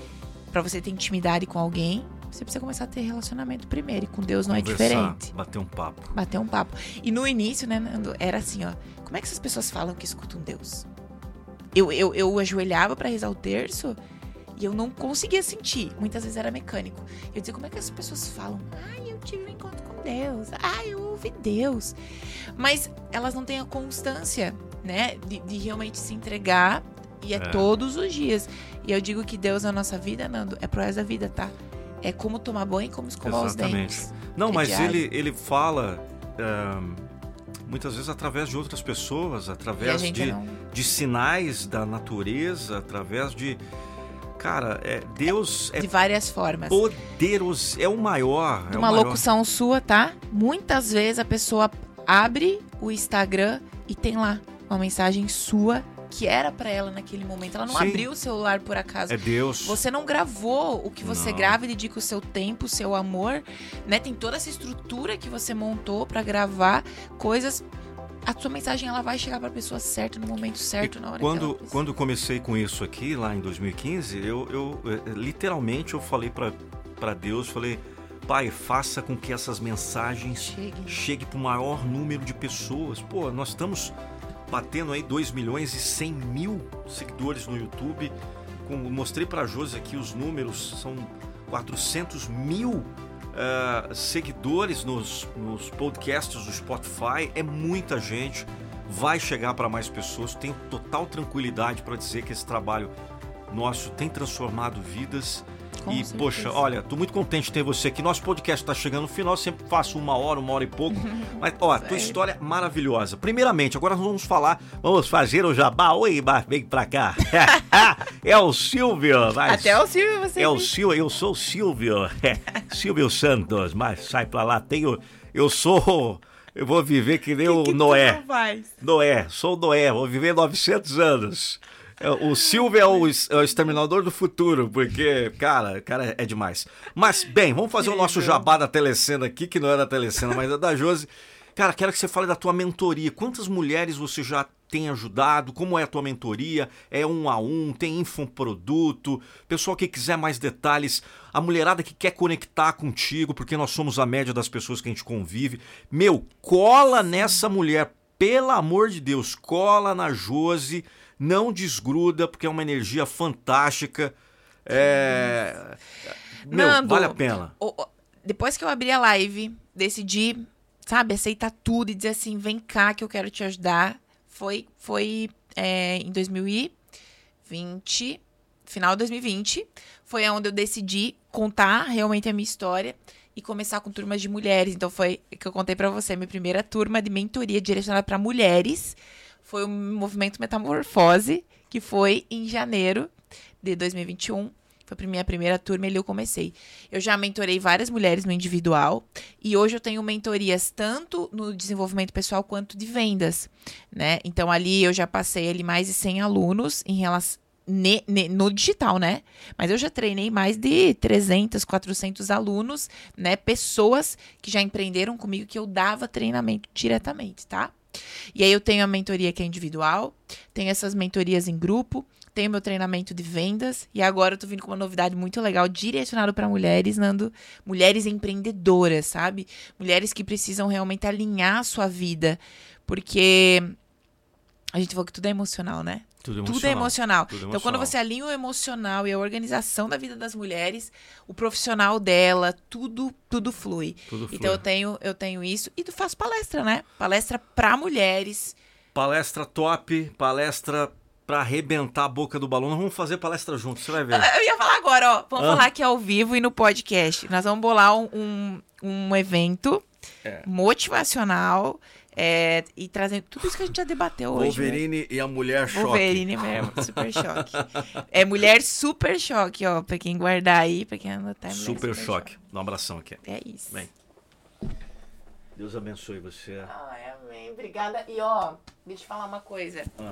para você ter intimidade com alguém, você precisa começar a ter relacionamento primeiro. E com Deus não é Conversar, diferente Bater um papo. bater um papo. E no início, né, Nando, era assim, ó. Como é que essas pessoas falam que escutam Deus? Eu, eu, eu ajoelhava pra rezar o terço e eu não conseguia sentir. Muitas vezes era mecânico. Eu dizia, como é que as pessoas falam? Ai, eu tive um encontro com Deus. Ai, eu ouvi Deus. Mas elas não têm a constância, né, de, de realmente se entregar. E é, É. todos os dias. E eu digo que Deus na nossa vida, Nando, é pro resto da vida, tá? É como tomar banho e como escovar os Exatamente. dentes. Não, É mas diário. ele, ele fala ahn, muitas vezes através de outras pessoas, através de, não. de sinais da natureza, através de. Cara, é, Deus é De várias formas. poderoso, é o maior. de é o uma maior. locução sua, tá? Muitas vezes a pessoa abre o Instagram e tem lá uma mensagem sua que era pra ela naquele momento. Ela não Sim. abriu o celular por acaso. É Deus. Você não gravou o que você Não. grava e dedica o seu tempo, o seu amor, né? Tem toda essa estrutura que você montou pra gravar coisas. A sua mensagem ela vai chegar pra pessoa certa no momento certo, na hora que Quando, precisa. quando comecei com isso aqui, lá em 2015, eu, eu eh, literalmente eu falei pra pra Deus, falei, Pai, faça com que essas mensagens Chegue. chegue para o maior número de pessoas. Pô, nós estamos batendo aí 2 milhões e 100 mil seguidores no YouTube. Com, mostrei para a Josi aqui os números, são 400 mil ah, seguidores nos, nos podcasts do Spotify. É muita gente, vai chegar para mais pessoas. Tenho total tranquilidade para dizer que esse trabalho nosso tem transformado vidas. Com e, certeza. poxa, olha, tô muito contente de ter você aqui. Nosso podcast tá chegando no final, sempre faço uma hora, uma hora e pouco. Mas, ó, tua história é maravilhosa. Primeiramente, agora nós vamos falar, vamos fazer o jabá. Oi, mas vem pra cá. é o Silvio, mas... Até o Silvio você É o viu. Silvio, eu sou o Silvio. Silvio Santos, mas sai pra lá, tenho... Eu sou... Eu vou viver que nem o que Noé. Noé, sou o Noé, vou viver 900 anos. É, O Silvio é o, é o exterminador do futuro, porque, cara, cara é demais. Mas, bem, vamos fazer o nosso jabá da telecena aqui, que não é da telecena, mas é da Josi. Cara, quero que você fale da tua mentoria. Quantas mulheres você já tem ajudado? Como é a tua mentoria? É um a um? Tem infoproduto? Pessoal que quiser mais detalhes, a mulherada que quer conectar contigo, porque nós somos a média das pessoas que a gente convive. Meu, cola nessa mulher, pelo amor de Deus, cola na Josi, não desgruda, porque é uma energia fantástica. É. Meu, Nando, vale a pena. Depois que eu abri a live, decidi, sabe, aceitar tudo e dizer assim, vem cá que eu quero te ajudar. Foi, foi é, em 2020, final de 2020, foi onde eu decidi contar realmente a minha história e começar com turmas de mulheres. Então foi que eu contei pra você, minha primeira turma de mentoria direcionada pra mulheres. Foi o movimento Metamorfose, que foi em janeiro de 2021. Foi a minha primeira turma e ali eu comecei. Eu já mentorei várias mulheres no individual e hoje eu tenho mentorias tanto no desenvolvimento pessoal quanto de vendas, né? Então ali eu já passei ali mais de 100 alunos em relação ne- ne- no digital, né? Mas eu já treinei mais de 300, 400 alunos, né? Pessoas que já empreenderam comigo que eu dava treinamento diretamente, tá? E aí eu tenho a mentoria que é individual, tenho essas mentorias em grupo, tenho meu treinamento de vendas e agora eu tô vindo com uma novidade muito legal direcionado para mulheres, Nando, mulheres empreendedoras, sabe? Mulheres que precisam realmente alinhar a sua vida, porque a gente falou que tudo é emocional, né? Tudo Tudo é emocional. Tudo Então, quando você alinha o emocional e a organização da vida das mulheres, o profissional dela, tudo, tudo flui. Tudo flui. Então eu tenho, eu tenho isso e tu faz palestra, né? Palestra para mulheres. Palestra top, palestra pra arrebentar a boca do balão. Nós vamos fazer palestra juntos, você vai ver. Eu ia falar agora, ó. Vamos Ah. falar aqui ao vivo e no podcast. Nós vamos bolar um, um, um evento É. motivacional é, e trazendo tudo isso que a gente já debateu hoje. né? Wolverine e a mulher choque. Wolverine mesmo, super choque. É mulher super choque, ó. Pra quem guardar aí, pra quem anotar. é mulher Super choque. Dá um abração aqui. É isso. Bem. Deus abençoe você. Ai, amém. Obrigada. E ó, deixa eu falar uma coisa. Ah.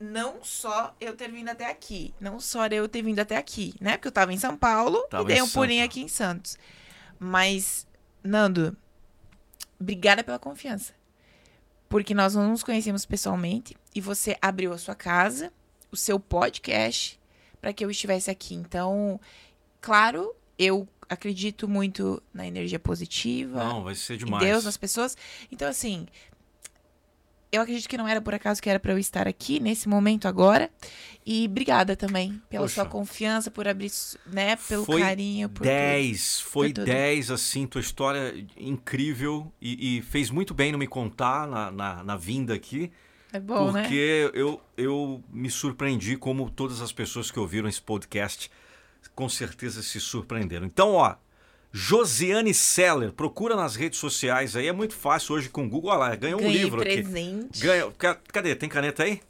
Não só eu ter vindo até aqui, não só eu ter vindo até aqui, né? Porque eu tava em São Paulo Tava e dei um pulinho aqui em Santos. Mas, Nando, obrigada pela confiança. Porque nós não nos conhecemos pessoalmente e você abriu a sua casa, o seu podcast, para que eu estivesse aqui. Então, claro, eu acredito muito na energia positiva, Não, vai ser em demais. Deus, nas pessoas. Então, assim, eu acredito que não era por acaso que era pra eu estar aqui nesse momento agora. E obrigada também pela Poxa. sua confiança, por abrir, né, pelo Foi carinho, por tudo. 10, foi Por tudo. 10, assim, tua história incrível e, e fez muito bem não me contar na, na, na vinda aqui, É bom, né? porque eu, eu me surpreendi como todas as pessoas que ouviram esse podcast com certeza se surpreenderam. Então, ó, Josiane Seller, procura nas redes sociais aí, é muito fácil hoje com o Google, olha lá, ganhou um Ganhei livro aqui. presente. Ganha, ca- cadê? Tem caneta aí?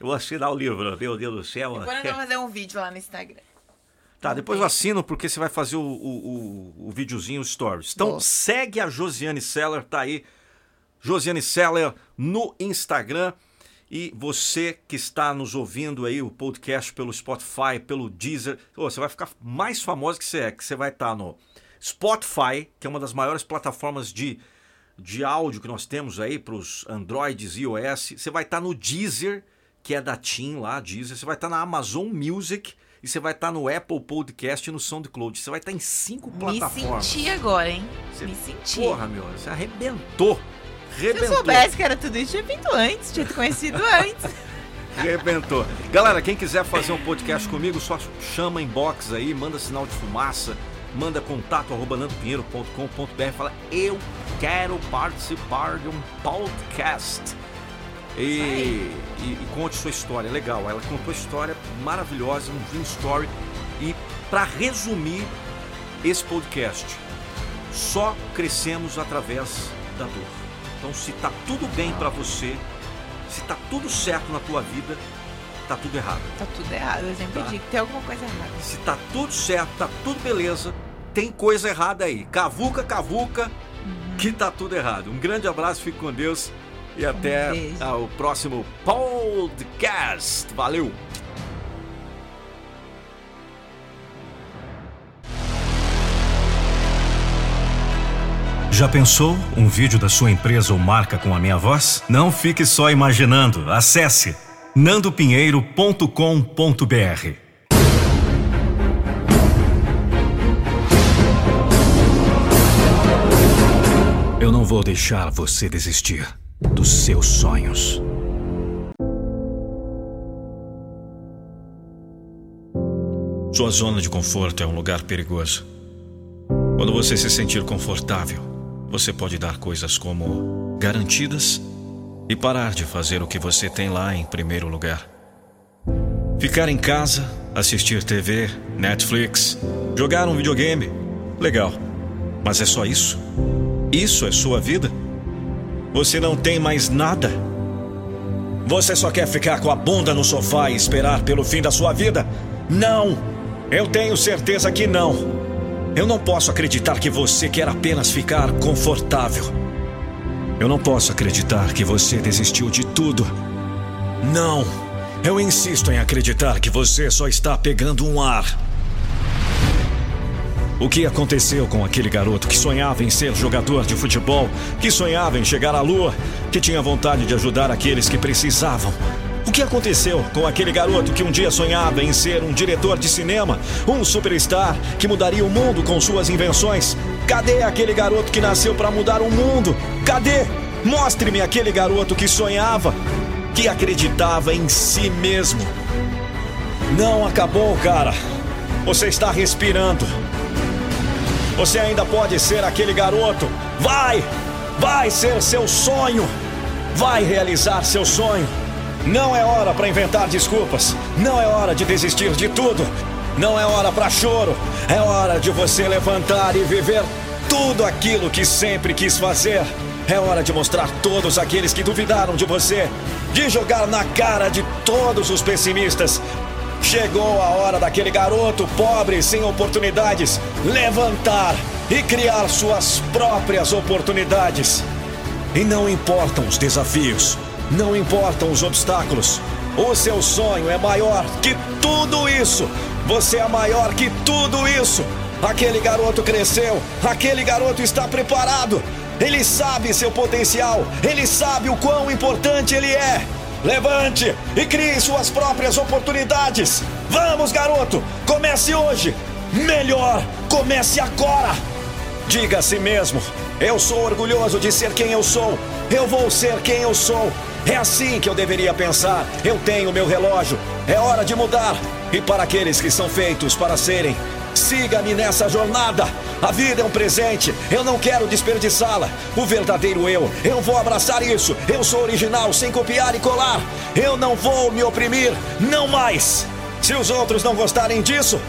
Eu vou assinar o livro, meu Deus do céu. Depois nós vamos fazer um vídeo lá no Instagram. Tá, depois eu assino porque você vai fazer o, o, o, o videozinho, o stories. Então Boa. segue a Josiane Seller, tá aí. Josiane Seller no Instagram. E você que está nos ouvindo aí, o podcast pelo Spotify, pelo Deezer, você vai ficar mais famosa que você é, que você vai estar no Spotify, que é uma das maiores plataformas de, de áudio que nós temos aí para os Androids e iOS. Você vai estar no Deezer, que é da TIM lá, Deezer. Você vai estar na Amazon Music e você vai estar no Apple Podcast e no SoundCloud. Você vai estar em cinco Me plataformas. senti agora, hein? Você- Me senti. Porra, meu, você arrebentou. Se eu soubesse que era tudo isso, tinha vindo antes, tinha te conhecido antes. Arrebentou. Galera, quem quiser fazer um podcast comigo, só chama inbox aí, manda sinal de fumaça, manda contato arroba nandopinheiro.com.br, fala eu quero participar de um podcast. E, e, e conte sua história, legal. Ela contou a história maravilhosa, um dream story. E para resumir esse podcast, só crescemos através da dor. Então, se tá tudo bem para você, se tá tudo certo na tua vida, tá tudo errado. Tá tudo errado, eu sempre Tá. digo que tem alguma coisa errada. Se tá tudo certo, tá tudo beleza, tem coisa errada aí. Cavuca, cavuca, que tá tudo errado. Um grande abraço, fique com Deus e até o próximo podcast. Valeu! Já pensou um vídeo da sua empresa ou marca com a minha voz? Não fique só imaginando. Acesse nandopinheiro.com.br. Eu não vou deixar você desistir dos seus sonhos. Sua zona de conforto é um lugar perigoso. Quando você se sentir confortável, você pode dar coisas como garantidas e parar de fazer o que você tem lá em primeiro lugar. Ficar em casa, assistir TV, Netflix, jogar um videogame. Legal. Mas é só isso? Isso é sua vida? Você não tem mais nada? Você só quer ficar com a bunda no sofá e esperar pelo fim da sua vida? Não! Eu tenho certeza que não. Eu não posso acreditar que você quer apenas ficar confortável. Eu não posso acreditar que você desistiu de tudo. Não! Eu insisto em acreditar que você só está pegando um ar. O que aconteceu com aquele garoto que sonhava em ser jogador de futebol, que sonhava em chegar à lua, que tinha vontade de ajudar aqueles que precisavam? O que aconteceu com aquele garoto que um dia sonhava em ser um diretor de cinema, um superstar que mudaria o mundo com suas invenções? Cadê aquele garoto que nasceu para mudar o mundo? Cadê? Mostre-me aquele garoto que sonhava, que acreditava em si mesmo. Não acabou, cara. Você está respirando. Você ainda pode ser aquele garoto. Vai! Vai ser seu sonho! Vai realizar seu sonho! Não é hora para inventar desculpas. Não é hora de desistir de tudo. Não é hora para choro. É hora de você levantar e viver tudo aquilo que sempre quis fazer. É hora de mostrar todos aqueles que duvidaram de você, de jogar na cara de todos os pessimistas. Chegou a hora daquele garoto pobre sem oportunidades levantar e criar suas próprias oportunidades. E não importam os desafios, não importam os obstáculos. O seu sonho é maior que tudo isso. Você é maior que tudo isso. Aquele garoto cresceu, aquele garoto está preparado. Ele sabe seu potencial, ele sabe o quão importante ele é. Levante e crie suas próprias oportunidades. Vamos, garoto, comece hoje. Melhor, comece agora. Diga a si mesmo: Eu sou orgulhoso de ser quem eu sou. Eu vou ser quem eu sou. É assim que eu deveria pensar. Eu tenho meu relógio. É hora de mudar. E para aqueles que são feitos para serem, siga-me nessa jornada. A vida é um presente, eu não quero desperdiçá-la. O verdadeiro eu, eu vou abraçar isso. Eu sou original, sem copiar e colar. Eu não vou me oprimir, não mais. Se os outros não gostarem disso,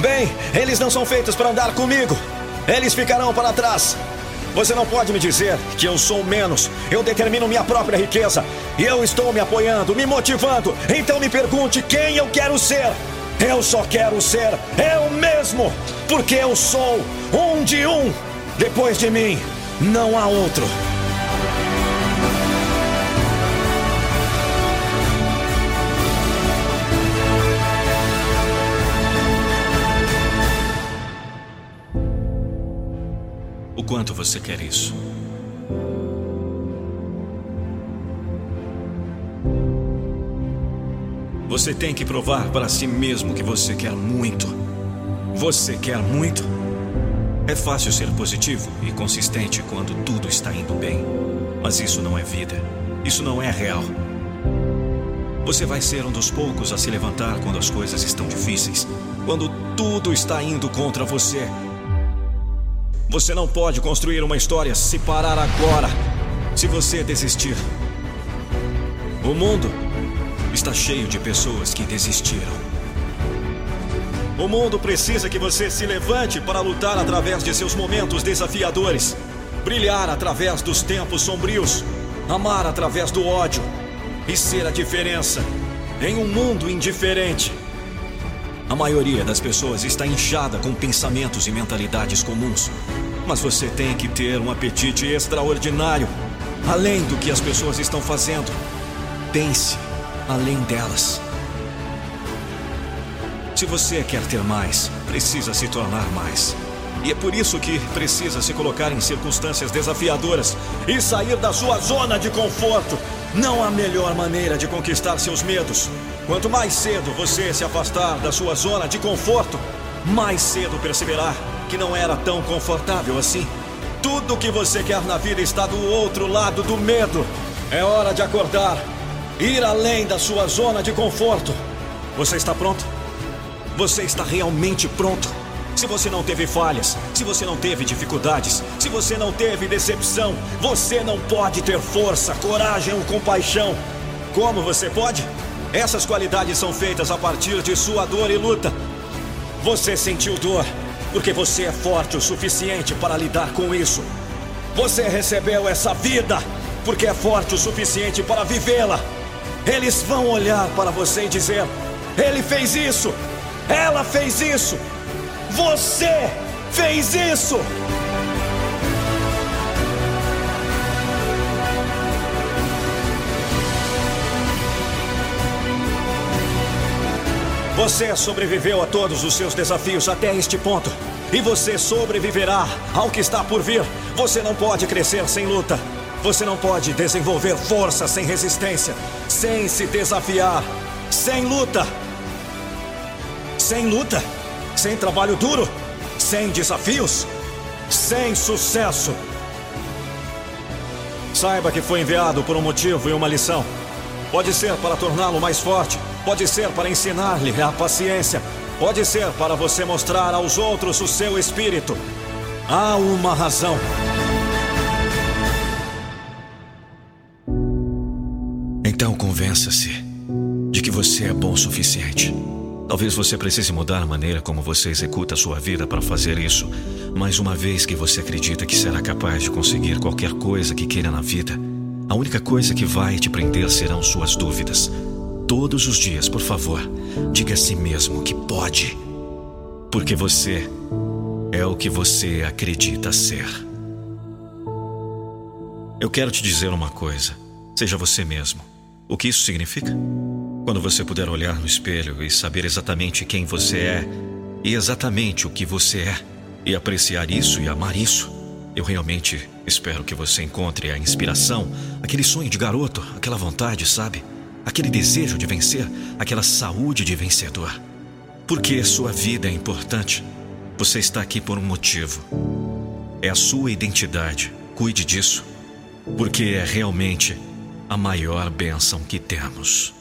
bem, eles não são feitos para andar comigo. Eles ficarão para trás. Você não pode me dizer que eu sou menos. Eu determino minha própria riqueza. E eu estou me apoiando, me motivando. Então me pergunte quem eu quero ser. Eu só quero ser eu mesmo, porque eu sou um de um. Depois de mim, não há outro. Quanto você quer isso? Você tem que provar para si mesmo que você quer muito. Você quer muito? É fácil ser positivo e consistente quando tudo está indo bem. Mas isso não é vida. Isso não é real. Você vai ser um dos poucos a se levantar quando as coisas estão difíceis. Quando tudo está indo contra você. Você não pode construir uma história se parar agora. Se você desistir. O mundo está cheio de pessoas que desistiram. O mundo precisa que você se levante para lutar através de seus momentos desafiadores, brilhar através dos tempos sombrios, amar através do ódio e ser a diferença em um mundo indiferente. A maioria das pessoas está inchada com pensamentos e mentalidades comuns, mas você tem que ter um apetite extraordinário, além do que as pessoas estão fazendo. Pense além delas. Se você quer ter mais, precisa se tornar mais. E é por isso que precisa se colocar em circunstâncias desafiadoras e sair da sua zona de conforto. Não há melhor maneira de conquistar seus medos. Quanto mais cedo você se afastar da sua zona de conforto, mais cedo perceberá que não era tão confortável assim. Tudo o que você quer na vida está do outro lado do medo. É hora de acordar Ir além da sua zona de conforto. Você está pronto? Você está realmente pronto? Se você não teve falhas, se você não teve dificuldades, se você não teve decepção, você não pode ter força, coragem ou compaixão. Como você pode? Essas qualidades são feitas a partir de sua dor e luta. Você sentiu dor porque você é forte o suficiente para lidar com isso. Você recebeu essa vida porque é forte o suficiente para vivê-la. Eles vão olhar para você e dizer: Ele fez isso, ela fez isso, você fez isso. Você sobreviveu a todos os seus desafios até este ponto. E você sobreviverá ao que está por vir. Você não pode crescer sem luta. Você não pode desenvolver força sem resistência, sem se desafiar, sem luta. Sem luta, sem trabalho duro, sem desafios, sem sucesso. Saiba que foi enviado por um motivo e uma lição. Pode ser para torná-lo mais forte, pode ser para ensinar-lhe a paciência, pode ser para você mostrar aos outros o seu espírito. Há uma razão. Então convença-se de que você é bom o suficiente. Talvez você precise mudar a maneira como você executa a sua vida para fazer isso, mas uma vez que você acredita que será capaz de conseguir qualquer coisa que queira na vida, a única coisa que vai te prender serão suas dúvidas. Todos os dias, por favor, diga a si mesmo que pode. Porque você é o que você acredita ser. Eu quero te dizer uma coisa. Seja você mesmo. O que isso significa? Quando você puder olhar no espelho e saber exatamente quem você é e exatamente o que você é, e apreciar isso e amar isso, eu realmente espero que você encontre a inspiração, aquele sonho de garoto, aquela vontade, sabe? Aquele desejo de vencer, aquela saúde de vencedor. Porque sua vida é importante. Você está aqui por um motivo. É a sua identidade. Cuide disso. Porque é realmente a maior bênção que temos.